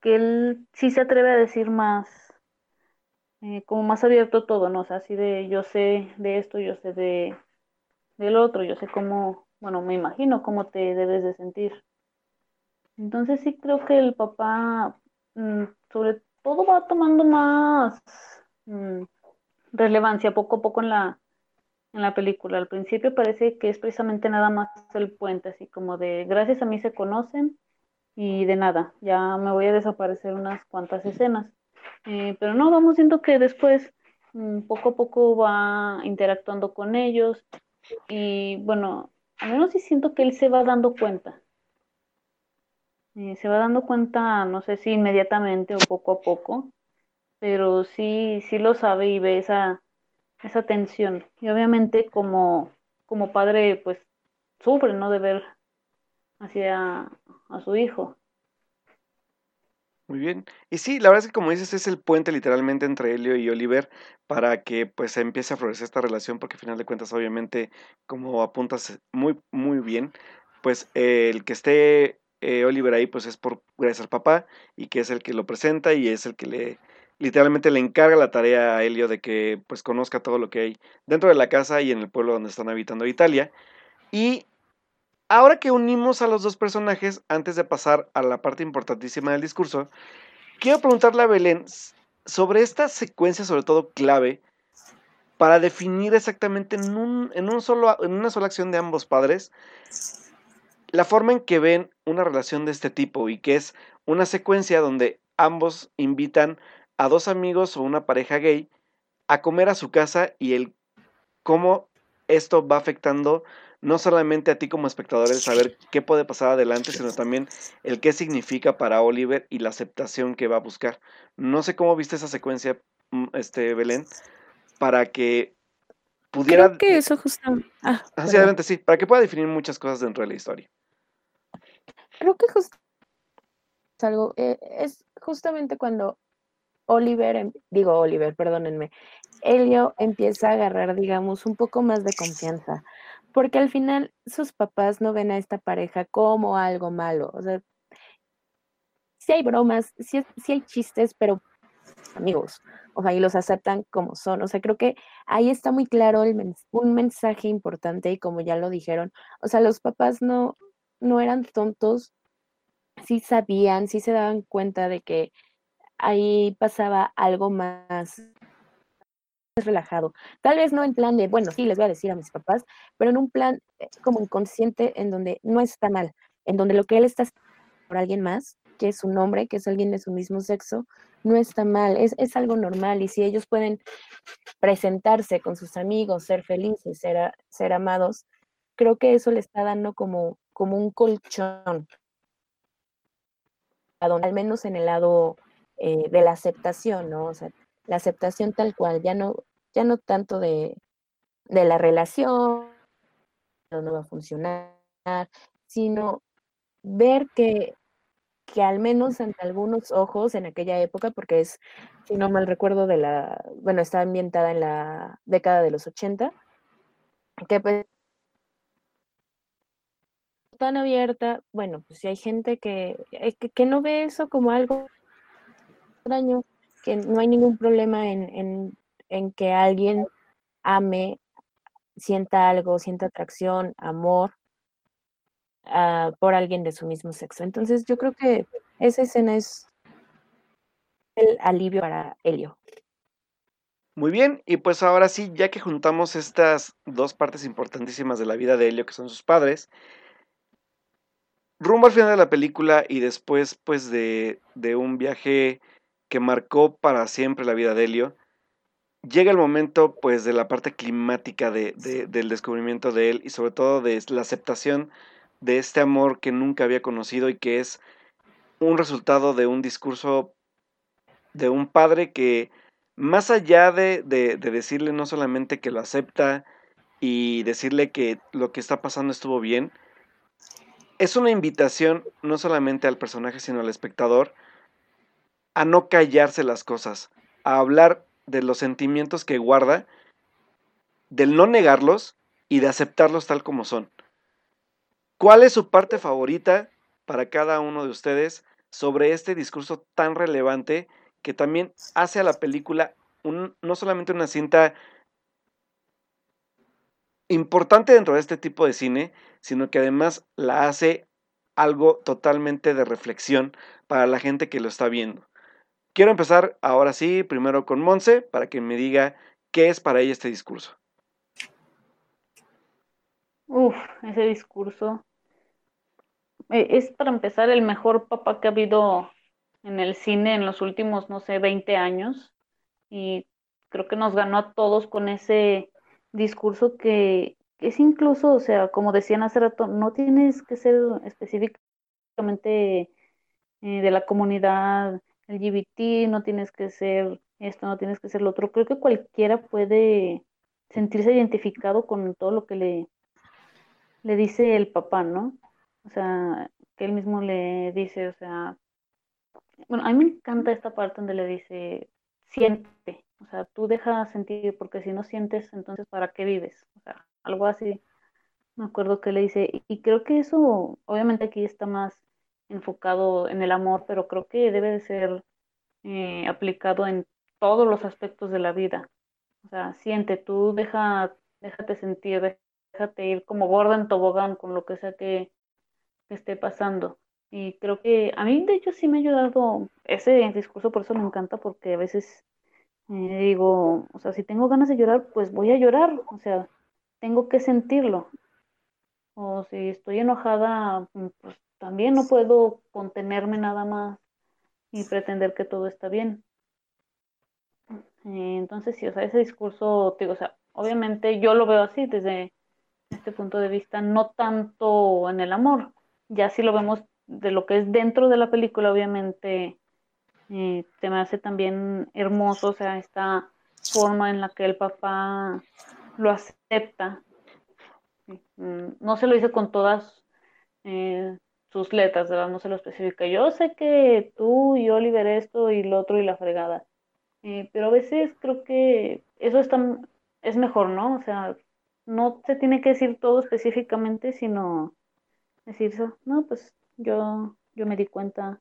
Que él sí se atreve a decir más, eh, como más abierto todo, ¿no? O sea, así de yo sé de esto, yo sé de del otro, yo sé cómo, bueno, me imagino cómo te debes de sentir. Entonces sí creo que el papá, mmm, sobre todo, va tomando más mmm, relevancia poco a poco en la, en la película. Al principio parece que es precisamente nada más el puente, así como de gracias a mí se conocen y de nada, ya me voy a desaparecer unas cuantas escenas. Eh, pero no, vamos viendo que después mmm, poco a poco va interactuando con ellos y bueno, al menos sí siento que él se va dando cuenta. Eh, se va dando cuenta, no sé si inmediatamente o poco a poco, pero sí, sí lo sabe y ve esa, esa tensión. Y obviamente como, como padre, pues sufre, ¿no? De ver hacia a su hijo. Muy bien. Y sí, la verdad es que como dices, es el puente literalmente entre Helio y Oliver para que pues empiece a florecer esta relación, porque al final de cuentas, obviamente, como apuntas muy, muy bien, pues el que esté eh, Oliver ahí pues es por gracias al papá y que es el que lo presenta y es el que le literalmente le encarga la tarea a Helio de que pues conozca todo lo que hay dentro de la casa y en el pueblo donde están habitando Italia. Y ahora que unimos a los dos personajes, antes de pasar a la parte importantísima del discurso, quiero preguntarle a Belén sobre esta secuencia, sobre todo clave, para definir exactamente en, un, en, un solo, en una sola acción de ambos padres la forma en que ven una relación de este tipo y que es una secuencia donde ambos invitan a dos amigos o una pareja gay a comer a su casa y el cómo esto va afectando no solamente a ti como espectador el saber qué puede pasar adelante, sino también el qué significa para Oliver y la aceptación que va a buscar. No sé cómo viste esa secuencia, mm, este Belén, para que pudiera... Creo que eso justamente... Ah, Hacia adelante, sí, para que pueda definir muchas cosas dentro de la historia. Creo que justo algo, eh, es justamente cuando Oliver, em, digo Oliver, perdónenme, Elio empieza a agarrar, digamos, un poco más de confianza, porque al final sus papás no ven a esta pareja como algo malo, o sea, sí hay bromas, sí, hay chistes, pero amigos, o sea, y los aceptan como son, o sea, creo que ahí está muy claro un mensaje importante y como ya lo dijeron, o sea, los papás no, no eran tontos, sí sabían, sí se daban cuenta de que ahí pasaba algo más relajado. Tal vez no en plan de, bueno, sí, les voy a decir a mis papás, pero en un plan eh, como inconsciente en donde no está mal, en donde lo que él está haciendo por alguien más, que es un hombre, que es alguien de su mismo sexo, no está mal, es, es algo normal y si ellos pueden presentarse con sus amigos, ser felices, ser, ser amados, creo que eso le está dando como, como un colchón, al menos en el lado eh, de la aceptación, ¿no? O sea, la aceptación tal cual, ya no, ya no tanto de, la relación, no va a funcionar, sino ver que, que al menos ante algunos ojos en aquella época, porque es, si no mal recuerdo, de la, bueno, está ambientada en la década de los 80, que pues tan abierta, bueno, pues si hay gente que, eh, que no ve eso como algo extraño, que no hay ningún problema en, que alguien ame, sienta algo, sienta atracción, amor ah, por alguien de su mismo sexo. Entonces yo creo que esa escena es el alivio para Helio. Muy bien, y pues ahora sí, ya que juntamos estas dos partes importantísimas de la vida de Helio, que son sus padres, rumbo al final de la película y después pues de, de un viaje que marcó para siempre la vida de Helio, llega el momento pues de la parte climática de, del descubrimiento de él y sobre todo de la aceptación de este amor que nunca había conocido y que es un resultado de un discurso de un padre que más allá de, de, decirle no solamente que lo acepta y decirle que lo que está pasando estuvo bien, es una invitación no solamente al personaje sino al espectador a no callarse las cosas, a hablar de los sentimientos que guarda, del no negarlos y de aceptarlos tal como son. ¿Cuál es su parte favorita para cada uno de ustedes sobre este discurso tan relevante que también hace a la película no solamente una cinta importante dentro de este tipo de cine, sino que además la hace algo totalmente de reflexión para la gente que lo está viendo? Quiero empezar ahora sí, primero con Monse, para que me diga qué es para ella este discurso. Uf, ese discurso. Eh, es para empezar el mejor papá que ha habido en el cine en los últimos, no sé, 20 años. Y creo que nos ganó a todos con ese discurso que es incluso, o sea, como decían hace rato, no tienes que ser específicamente eh, de la comunidad LGBT, no tienes que ser esto, no tienes que ser lo otro. Creo que cualquiera puede sentirse identificado con todo lo que le, le dice el papá, ¿no? O sea, que él mismo le dice, o sea, bueno, a mí me encanta esta parte donde le dice, siente, o sea, tú deja sentir, porque si no sientes, entonces ¿para qué vives? O sea, algo así, me acuerdo que le dice, y creo que eso, obviamente aquí está más enfocado en el amor, pero creo que debe de ser eh, aplicado en todos los aspectos de la vida. O sea, siente, tú deja, déjate sentir, déjate ir como gorda en tobogán con lo que sea que, esté pasando. Y creo que a mí, de hecho, sí me ha ayudado ese discurso, por eso me encanta, porque a veces eh, digo, o sea, si tengo ganas de llorar, pues voy a llorar, o sea, tengo que sentirlo. O si estoy enojada, pues también no puedo contenerme nada más y pretender que todo está bien. Eh, entonces, sí, o sea, ese discurso, digo, o sea, obviamente yo lo veo así desde este punto de vista, no tanto en el amor, ya si lo vemos de lo que es dentro de la película, obviamente eh, se me hace también hermoso, o sea, esta forma en la que el papá lo acepta. Mm, no se lo dice con todas eh, sus letras, ¿verdad? No se lo especifica. Yo sé que tú y Oliver esto y lo otro y la fregada. Eh, pero a veces creo que eso está, es mejor, ¿no? O sea, no se tiene que decir todo específicamente, sino decir, no, pues yo, yo me di cuenta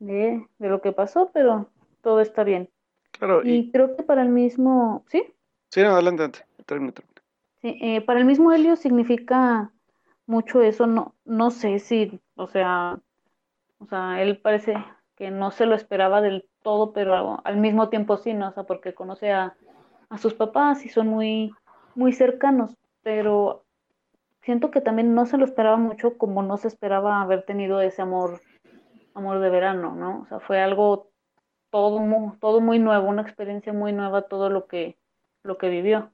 de, lo que pasó, pero todo está bien. Claro, y, creo que para el mismo, ¿sí? Sí, adelante, adelante. Sí, eh, para el mismo Helio significa mucho eso, no, no sé si, o sea, o sea, él parece que no se lo esperaba del todo, pero al mismo tiempo sí, ¿no? O sea, porque conoce a, a sus papás y son muy, muy cercanos, pero siento que también no se lo esperaba mucho como no se esperaba haber tenido ese amor, amor de verano, ¿no? O sea, fue algo todo muy, todo muy nuevo, una experiencia muy nueva, todo lo que, lo que vivió.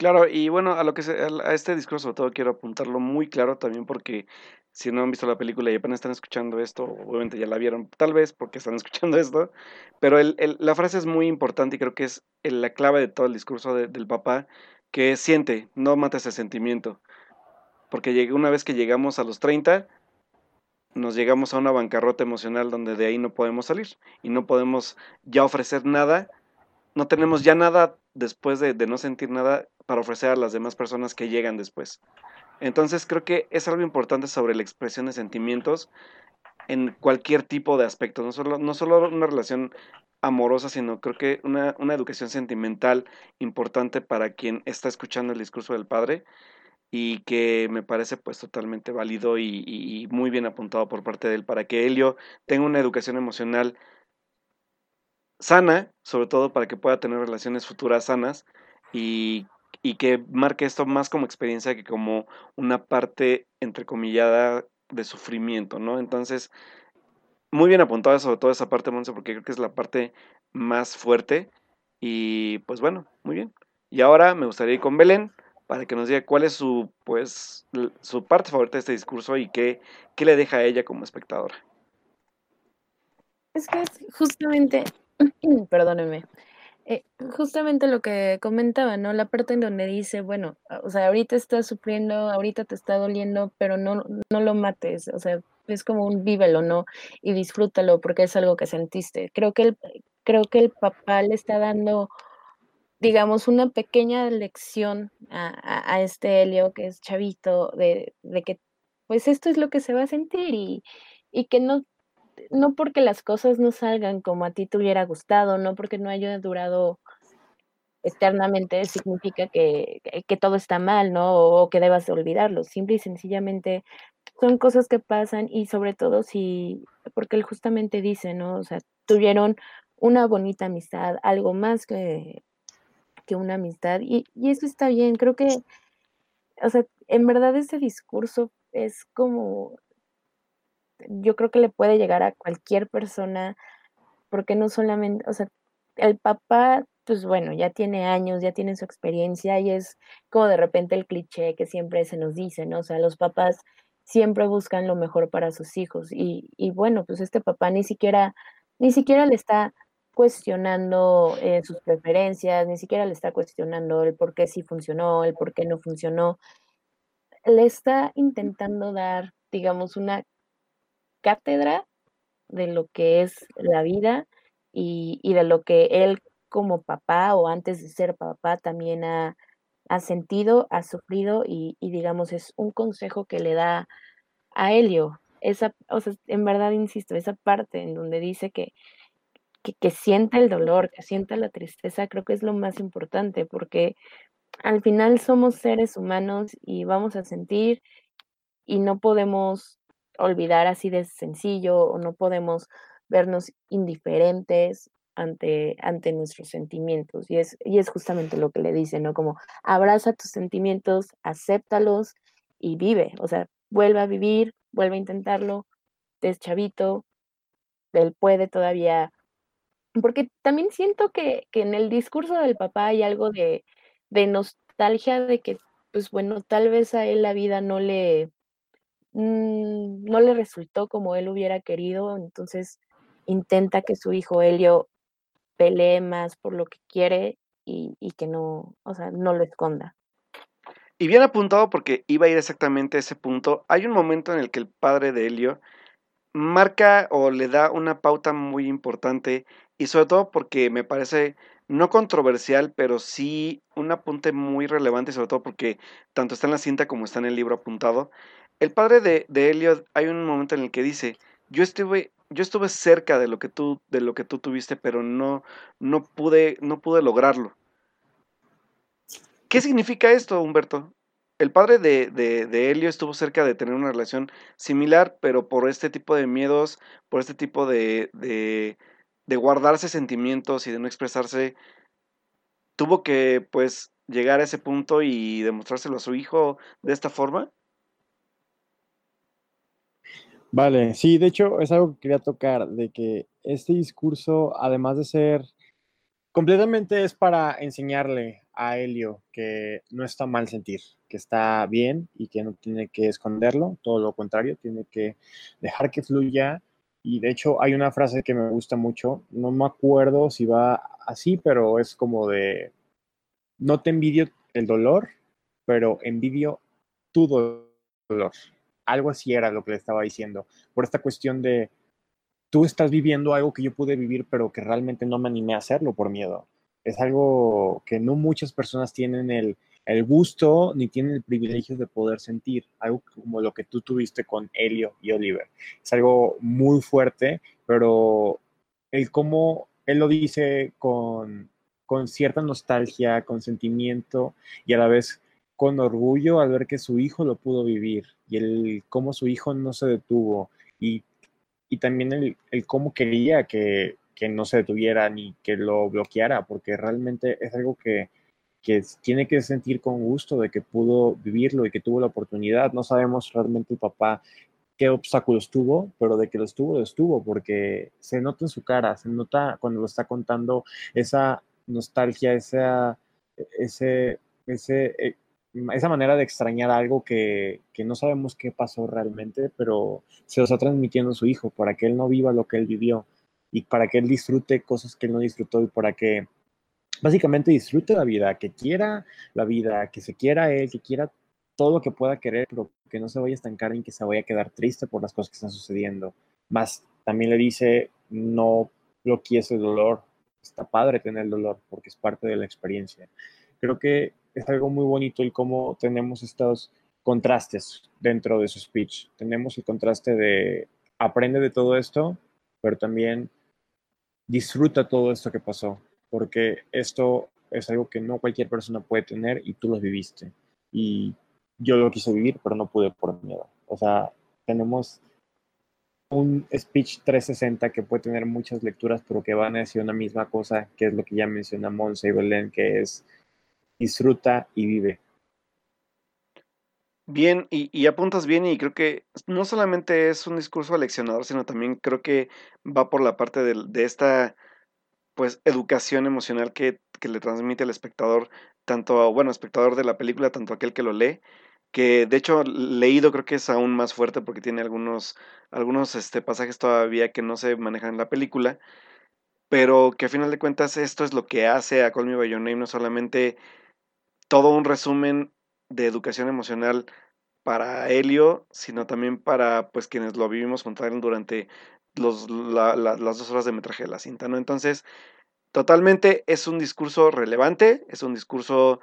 Claro, y bueno, a lo que a este discurso sobre todo quiero apuntarlo muy claro también porque si no han visto la película y apenas están escuchando esto, obviamente ya la vieron, tal vez porque están escuchando esto, pero el, la frase es muy importante y creo que es la clave de todo el discurso del papá, que siente, no mates el sentimiento. Porque una vez que llegamos a los 30, nos llegamos a una bancarrota emocional donde de ahí no podemos salir y no podemos ya ofrecer nada, no tenemos ya nada después de, de no sentir nada para ofrecer a las demás personas que llegan después. Entonces creo que es algo importante sobre la expresión de sentimientos en cualquier tipo de aspecto, no solo, no solo una relación amorosa, sino creo que una, una educación sentimental importante para quien está escuchando el discurso del padre y que me parece pues totalmente válido y, muy bien apuntado por parte de él para que Helio tenga una educación emocional sana, sobre todo para que pueda tener relaciones futuras sanas y, y que marque esto más como experiencia que como una parte entrecomillada de sufrimiento, ¿no? Entonces, muy bien apuntado sobre todo esa parte, Monse, porque creo que es la parte más fuerte. Y pues bueno, muy bien. Y ahora me gustaría ir con Belén para que nos diga cuál es su, pues, su parte favorita de este discurso y qué, qué le deja a ella como espectadora. Es que es justamente, perdónenme, eh, justamente lo que comentaba, ¿no? La parte en donde dice, bueno, o sea, ahorita estás sufriendo, ahorita te está doliendo, pero no, no lo mates, o sea, es como un vívelo, ¿no? Y disfrútalo porque es algo que sentiste. Creo que el, creo que el papá le está dando, digamos, una pequeña lección a, este Helio, que es chavito, de, que pues esto es lo que se va a sentir y, y que no, no porque las cosas no salgan como a ti te hubiera gustado, no porque no haya durado externamente significa que, que, todo está mal, ¿no? O, que debas olvidarlo. Simple y sencillamente son cosas que pasan y sobre todo si, porque él justamente dice, ¿no? O sea, tuvieron una bonita amistad, algo más que, que una amistad y, y eso está bien, creo que, o sea, en verdad ese discurso es como, yo creo que le puede llegar a cualquier persona, porque no solamente, o sea, el papá, pues bueno, ya tiene años, ya tiene su experiencia y es como de repente el cliché que siempre se nos dice, ¿no? O sea, los papás siempre buscan lo mejor para sus hijos. Y, y bueno, pues este papá ni siquiera, ni siquiera le está cuestionando eh, sus preferencias, ni siquiera le está cuestionando el por qué sí funcionó, el por qué no funcionó. Le está intentando dar, digamos, una cátedra de lo que es la vida y, de lo que él como papá o antes de ser papá también ha, ha sentido, ha sufrido y, digamos es un consejo que le da a Helio. esa, o sea, en verdad insisto, esa parte en donde dice que, que sienta el dolor, que sienta la tristeza, creo que es lo más importante, porque al final somos seres humanos y vamos a sentir y no podemos olvidar así de sencillo o no podemos vernos indiferentes ante, ante nuestros sentimientos. Y es, y es justamente lo que le dice, ¿no? Como abraza tus sentimientos, acéptalos y vive. O sea, vuelve a vivir, vuelve a intentarlo, es chavito, él puede todavía. Porque también siento que, que en el discurso del papá hay algo de, de nostalgia de que, pues bueno, tal vez a él la vida no le, mm, no le resultó como él hubiera querido, entonces intenta que su hijo Helio pelee más por lo que quiere y, y que no, o sea, no lo esconda. Y bien apuntado porque iba a ir exactamente a ese punto. Hay un momento en el que el padre de Helio marca o le da una pauta muy importante y sobre todo porque me parece no controversial, pero sí un apunte muy relevante, sobre todo porque tanto está en la cinta como está en el libro apuntado. El padre de, de Elliot, hay un momento en el que dice, yo estuve, yo estuve cerca de lo que tú, de lo que tú tuviste, pero no, no pude, no pude lograrlo. ¿Qué significa esto, Humberto? El padre de, de, de Helio estuvo cerca de tener una relación similar, pero por este tipo de miedos, por este tipo de, de, de guardarse sentimientos y de no expresarse, tuvo que pues llegar a ese punto y demostrárselo a su hijo de esta forma. Vale, sí, de hecho es algo que quería tocar, de que este discurso, además de ser completamente es para enseñarle a Helio que no está mal sentir, que está bien y que no tiene que esconderlo, todo lo contrario, tiene que dejar que fluya. Y de hecho hay una frase que me gusta mucho, no me acuerdo si va así, pero es como de, no te envidio el dolor, pero envidio tu dolor. Algo así era lo que le estaba diciendo, por esta cuestión de, tú estás viviendo algo que yo pude vivir, pero que realmente no me animé a hacerlo por miedo. Es algo que no muchas personas tienen el, el gusto ni tienen el privilegio de poder sentir, algo como lo que tú tuviste con Helio y Oliver. Es algo muy fuerte, pero el cómo él lo dice con, con cierta nostalgia, con sentimiento y a la vez con orgullo al ver que su hijo lo pudo vivir y el cómo su hijo no se detuvo y y también el, el cómo quería que, que, no se detuviera ni que lo bloqueara, porque realmente es algo que, que tiene que sentir con gusto de que pudo vivirlo y que tuvo la oportunidad. No sabemos realmente el papá qué obstáculos tuvo, pero de que lo estuvo, lo estuvo, porque se nota en su cara, se nota cuando lo está contando esa nostalgia, esa, ese, ese, eh, esa manera de extrañar algo que, que, no sabemos qué pasó realmente, pero se lo está transmitiendo a su hijo para que él no viva lo que él vivió y para que él disfrute cosas que él no disfrutó y para que básicamente disfrute la vida, que quiera la vida, que se quiera él, que quiera todo lo que pueda querer, pero que no se vaya a estancar en que se vaya a quedar triste por las cosas que están sucediendo. Más también le dice, no bloquees el dolor, está padre tener el dolor porque es parte de la experiencia. Creo que es algo muy bonito el cómo tenemos estos contrastes dentro de su speech. Tenemos el contraste de aprende de todo esto, pero también disfruta todo esto que pasó, porque esto es algo que no cualquier persona puede tener y tú lo viviste. Y yo lo quise vivir, pero no pude por miedo. O sea, tenemos un speech 360 que puede tener muchas lecturas, pero que van a decir una misma cosa, que es lo que ya menciona Monse y Belén, que es disfruta y vive. Bien, y, apuntas bien y creo que no solamente es un discurso aleccionador, sino también creo que va por la parte de, esta pues educación emocional que, que, le transmite al espectador, tanto, bueno, espectador de la película, tanto aquel que lo lee, que de hecho leído creo que es aún más fuerte porque tiene algunos, algunos este, pasajes todavía que no se manejan en la película, pero que a final de cuentas esto es lo que hace a Call Me By no solamente todo un resumen de educación emocional para Helio, sino también para pues quienes lo vivimos él durante los, la, la, las dos horas de metraje de la cinta, ¿no? Entonces, totalmente es un discurso relevante, es un discurso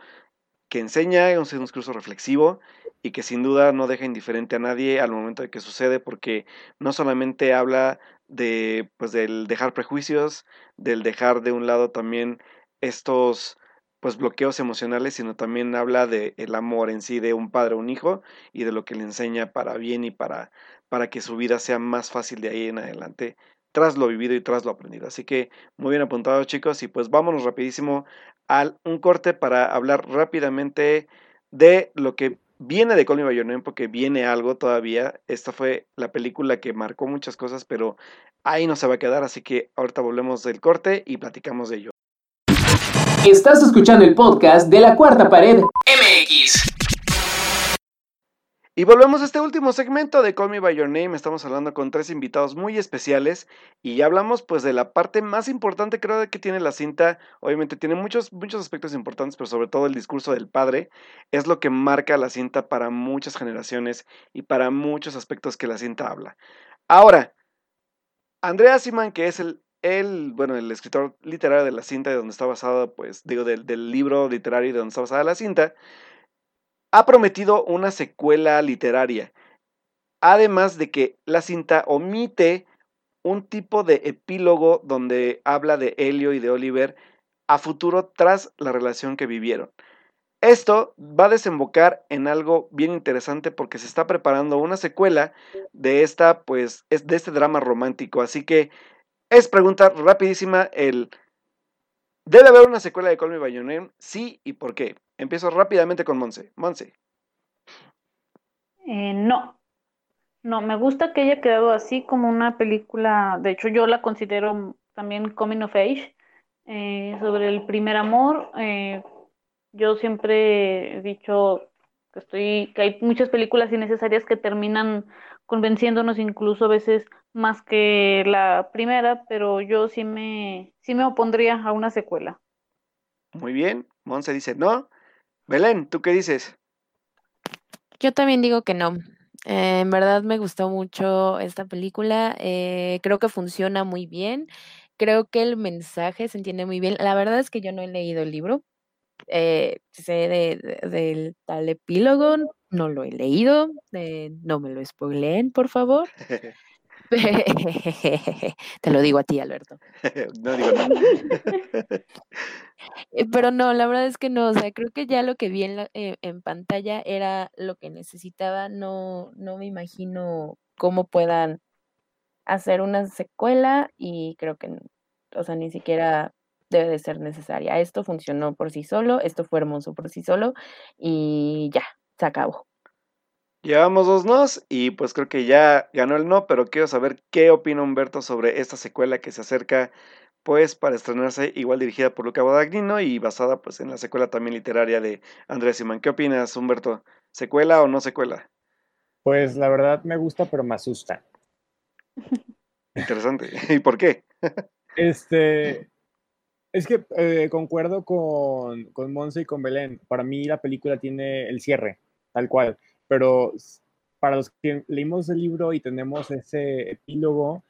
que enseña, es un discurso reflexivo y que sin duda no deja indiferente a nadie al momento de que sucede porque no solamente habla de pues del dejar prejuicios, del dejar de un lado también estos pues bloqueos emocionales, sino también habla de el amor en sí de un padre o un hijo y de lo que le enseña para bien y para para que su vida sea más fácil de ahí en adelante tras lo vivido y tras lo aprendido. Así que muy bien apuntado chicos y pues vámonos rapidísimo al un corte para hablar rápidamente de lo que viene de Call Me By Name porque viene algo todavía. Esta fue la película que marcó muchas cosas, pero ahí no se va a quedar, así que ahorita volvemos del corte y platicamos de ello. Estás escuchando el podcast de la Cuarta Pared MX. Y volvemos a este último segmento de Call Me By Your Name. Estamos hablando con tres invitados muy especiales y ya hablamos pues de la parte más importante creo de que tiene la cinta. Obviamente tiene muchos, muchos aspectos importantes, pero sobre todo el discurso del padre es lo que marca la cinta para muchas generaciones y para muchos aspectos que la cinta habla. Ahora, Andrea Siman, que es el, el, bueno, el escritor literario de la cinta de donde está basado, pues digo, del, libro literario de donde está basada la cinta, ha prometido una secuela literaria, además de que la cinta omite un tipo de epílogo donde habla de Helio y de Oliver a futuro tras la relación que vivieron. Esto va a desembocar en algo bien interesante porque se está preparando una secuela de esta, pues, de este drama romántico. Así que es pregunta rapidísima el ¿Debe haber una secuela de Call Me By? Sí y por qué. Empiezo rápidamente con Monse. Monse. Eh, no, no, me gusta que haya quedado así como una película, de hecho yo la considero también coming of age, eh, sobre el primer amor. Eh, yo siempre he dicho que estoy, que hay muchas películas innecesarias que terminan convenciéndonos incluso a veces más que la primera, pero yo sí me, sí me opondría a una secuela. Muy bien, Monse dice no. Belén, ¿tú qué dices? Yo también digo que no. Eh, en verdad me gustó mucho esta película. eh, creo que funciona muy bien. Creo que el mensaje se entiende muy bien. La verdad es que yo no he leído el libro. Eh, sé de- de- del tal epílogo, no lo he leído. eh, no me lo spoileen, por favor. Te lo digo a ti, Alberto. no digo nada. Eh, Pero no, la verdad es que no, o sea, creo que ya lo que vi en, la- eh, en pantalla era lo que necesitaba, no, no me imagino cómo puedan hacer una secuela y creo que, o sea, ni siquiera debe de ser necesaria. Esto funcionó por sí solo, esto fue hermoso por sí solo y ya, se acabó. Llevamos dos nos y pues creo que ya ganó el no, pero quiero saber qué opina Humberto sobre esta secuela que se acerca pues para estrenarse igual dirigida por Luca Guadagnino y basada pues en la secuela también literaria de Andrés Simán. ¿Qué opinas Humberto? ¿Secuela o no secuela? Pues la verdad me gusta, pero me asusta. Interesante. ¿Y por qué? Este, es que eh, concuerdo con, con Monse y con Belén. Para mí la película tiene el cierre, tal cual. Pero para los que leímos el libro y tenemos ese epílogo,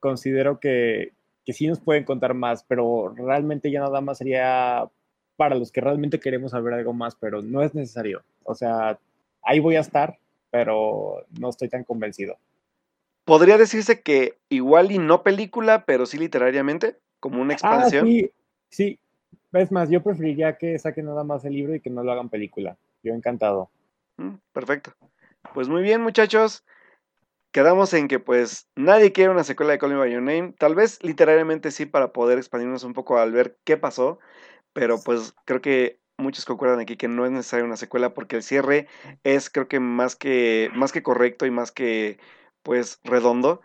considero que, que sí nos pueden contar más, pero realmente ya nada más sería para los que realmente queremos saber algo más, pero no es necesario. O sea, ahí voy a estar, pero no estoy tan convencido. Podría decirse que igual y no película, pero sí literariamente, como una Ah, expansión. sí, sí. Es más, yo preferiría que saquen nada más el libro y que no lo hagan película. Yo encantado. Mm, Perfecto. Pues muy bien, muchachos. Quedamos en que pues nadie quiere una secuela de Call Me By Your Name. Tal vez literariamente sí para poder expandirnos un poco al ver qué pasó. Pero pues creo que muchos concuerdan aquí que no es necesaria una secuela porque el cierre es creo que más que más que correcto y más que pues redondo.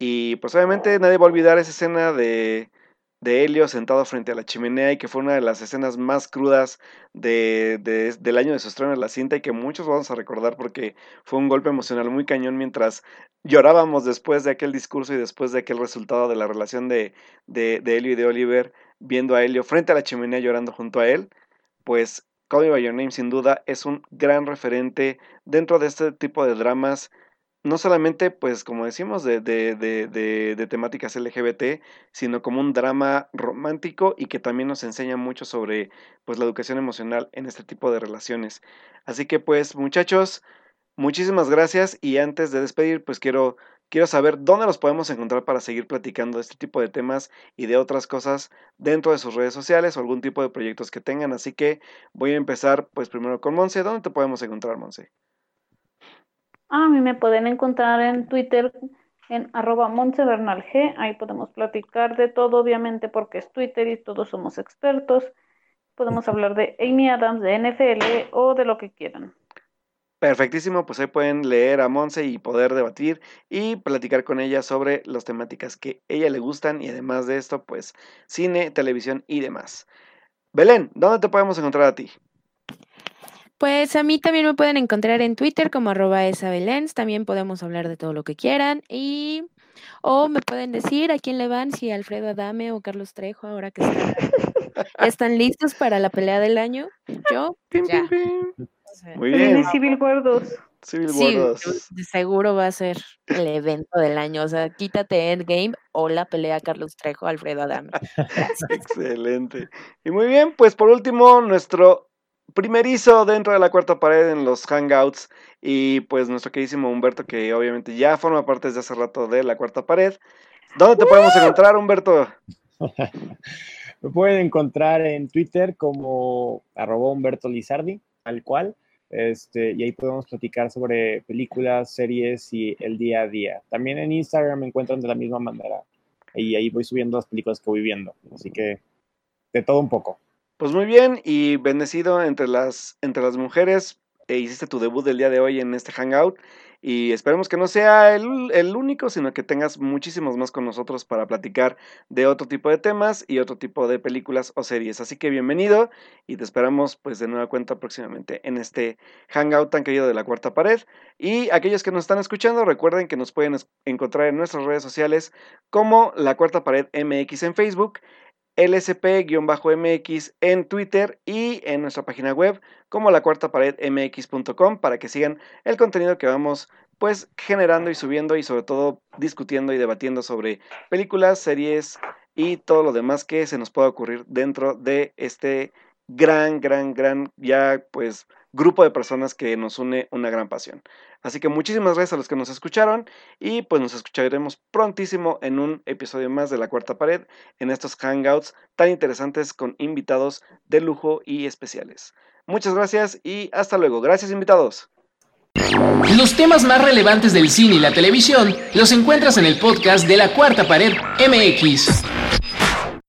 Y pues obviamente nadie va a olvidar esa escena de, de Helio sentado frente a la chimenea y que fue una de las escenas más crudas de, de- del año de su estreno en la cinta y que muchos vamos a recordar porque fue un golpe emocional muy cañón mientras llorábamos después de aquel discurso y después de aquel resultado de la relación de, de, de Helio y de Oliver, viendo a Helio frente a la chimenea llorando junto a él, pues Call Me By Your Name sin duda es un gran referente dentro de este tipo de dramas no solamente, pues, como decimos, de, de, de, de, temáticas LGBT, sino como un drama romántico y que también nos enseña mucho sobre, pues, la educación emocional en este tipo de relaciones. Así que, pues, muchachos, muchísimas gracias y antes de despedir, pues, quiero, quiero saber dónde los podemos encontrar para seguir platicando de este tipo de temas y de otras cosas dentro de sus redes sociales o algún tipo de proyectos que tengan. Así que voy a empezar, pues, primero con Monse. ¿Dónde te podemos encontrar, Monse? A mí me pueden encontrar en Twitter en arroba G. Ahí podemos platicar de todo, obviamente, porque es Twitter y todos somos expertos. Podemos hablar de Amy Adams, de NFL o de lo que quieran. Perfectísimo, pues ahí pueden leer a Monse y poder debatir y platicar con ella sobre las temáticas que a ella le gustan y además de esto, pues cine, televisión y demás. Belén, ¿dónde te podemos encontrar a ti? Pues a mí también me pueden encontrar en Twitter como arroba esabelens, también podemos hablar de todo lo que quieran y o me pueden decir a quién le van, si Alfredo Adame o Carlos Trejo, ahora que están, están listos para la pelea del año. Yo, ya. Muy bien. Civil War 2. Civil War 2. de seguro va a ser el evento del año. O sea, quítate Endgame o la pelea Carlos Trejo, Alfredo Adame. Excelente. Y muy bien, pues por último, nuestro primerizo dentro de la cuarta pared en los hangouts y pues nuestro queridísimo Humberto que obviamente ya forma parte desde hace rato de la cuarta pared. ¿Dónde te podemos encontrar, Humberto? Me pueden encontrar en Twitter como arroba Humberto Lizardi, al cual, este, y ahí podemos platicar sobre películas, series y el día a día. También en Instagram me encuentran de la misma manera y ahí voy subiendo las películas que voy viendo, así que de todo un poco. Pues muy bien y bendecido entre las, entre las mujeres. E hiciste tu debut del día de hoy en este Hangout y esperemos que no sea el, el, único, sino que tengas muchísimos más con nosotros para platicar de otro tipo de temas y otro tipo de películas o series. Así que bienvenido y te esperamos pues de nueva cuenta próximamente en este Hangout tan querido de la cuarta pared. Y aquellos que nos están escuchando, recuerden que nos pueden encontrar en nuestras redes sociales como la cuarta pared MX en Facebook lsp-mx en Twitter y en nuestra página web como la cuarta pared mx.com para que sigan el contenido que vamos pues generando y subiendo y sobre todo discutiendo y debatiendo sobre películas, series y todo lo demás que se nos pueda ocurrir dentro de este gran, gran, gran ya pues grupo de personas que nos une una gran pasión. Así que muchísimas gracias a los que nos escucharon y pues nos escucharemos prontísimo en un episodio más de La Cuarta Pared en estos hangouts tan interesantes con invitados de lujo y especiales. Muchas gracias y hasta luego. Gracias invitados. Los temas más relevantes del cine y la televisión los encuentras en el podcast de La Cuarta Pared MX.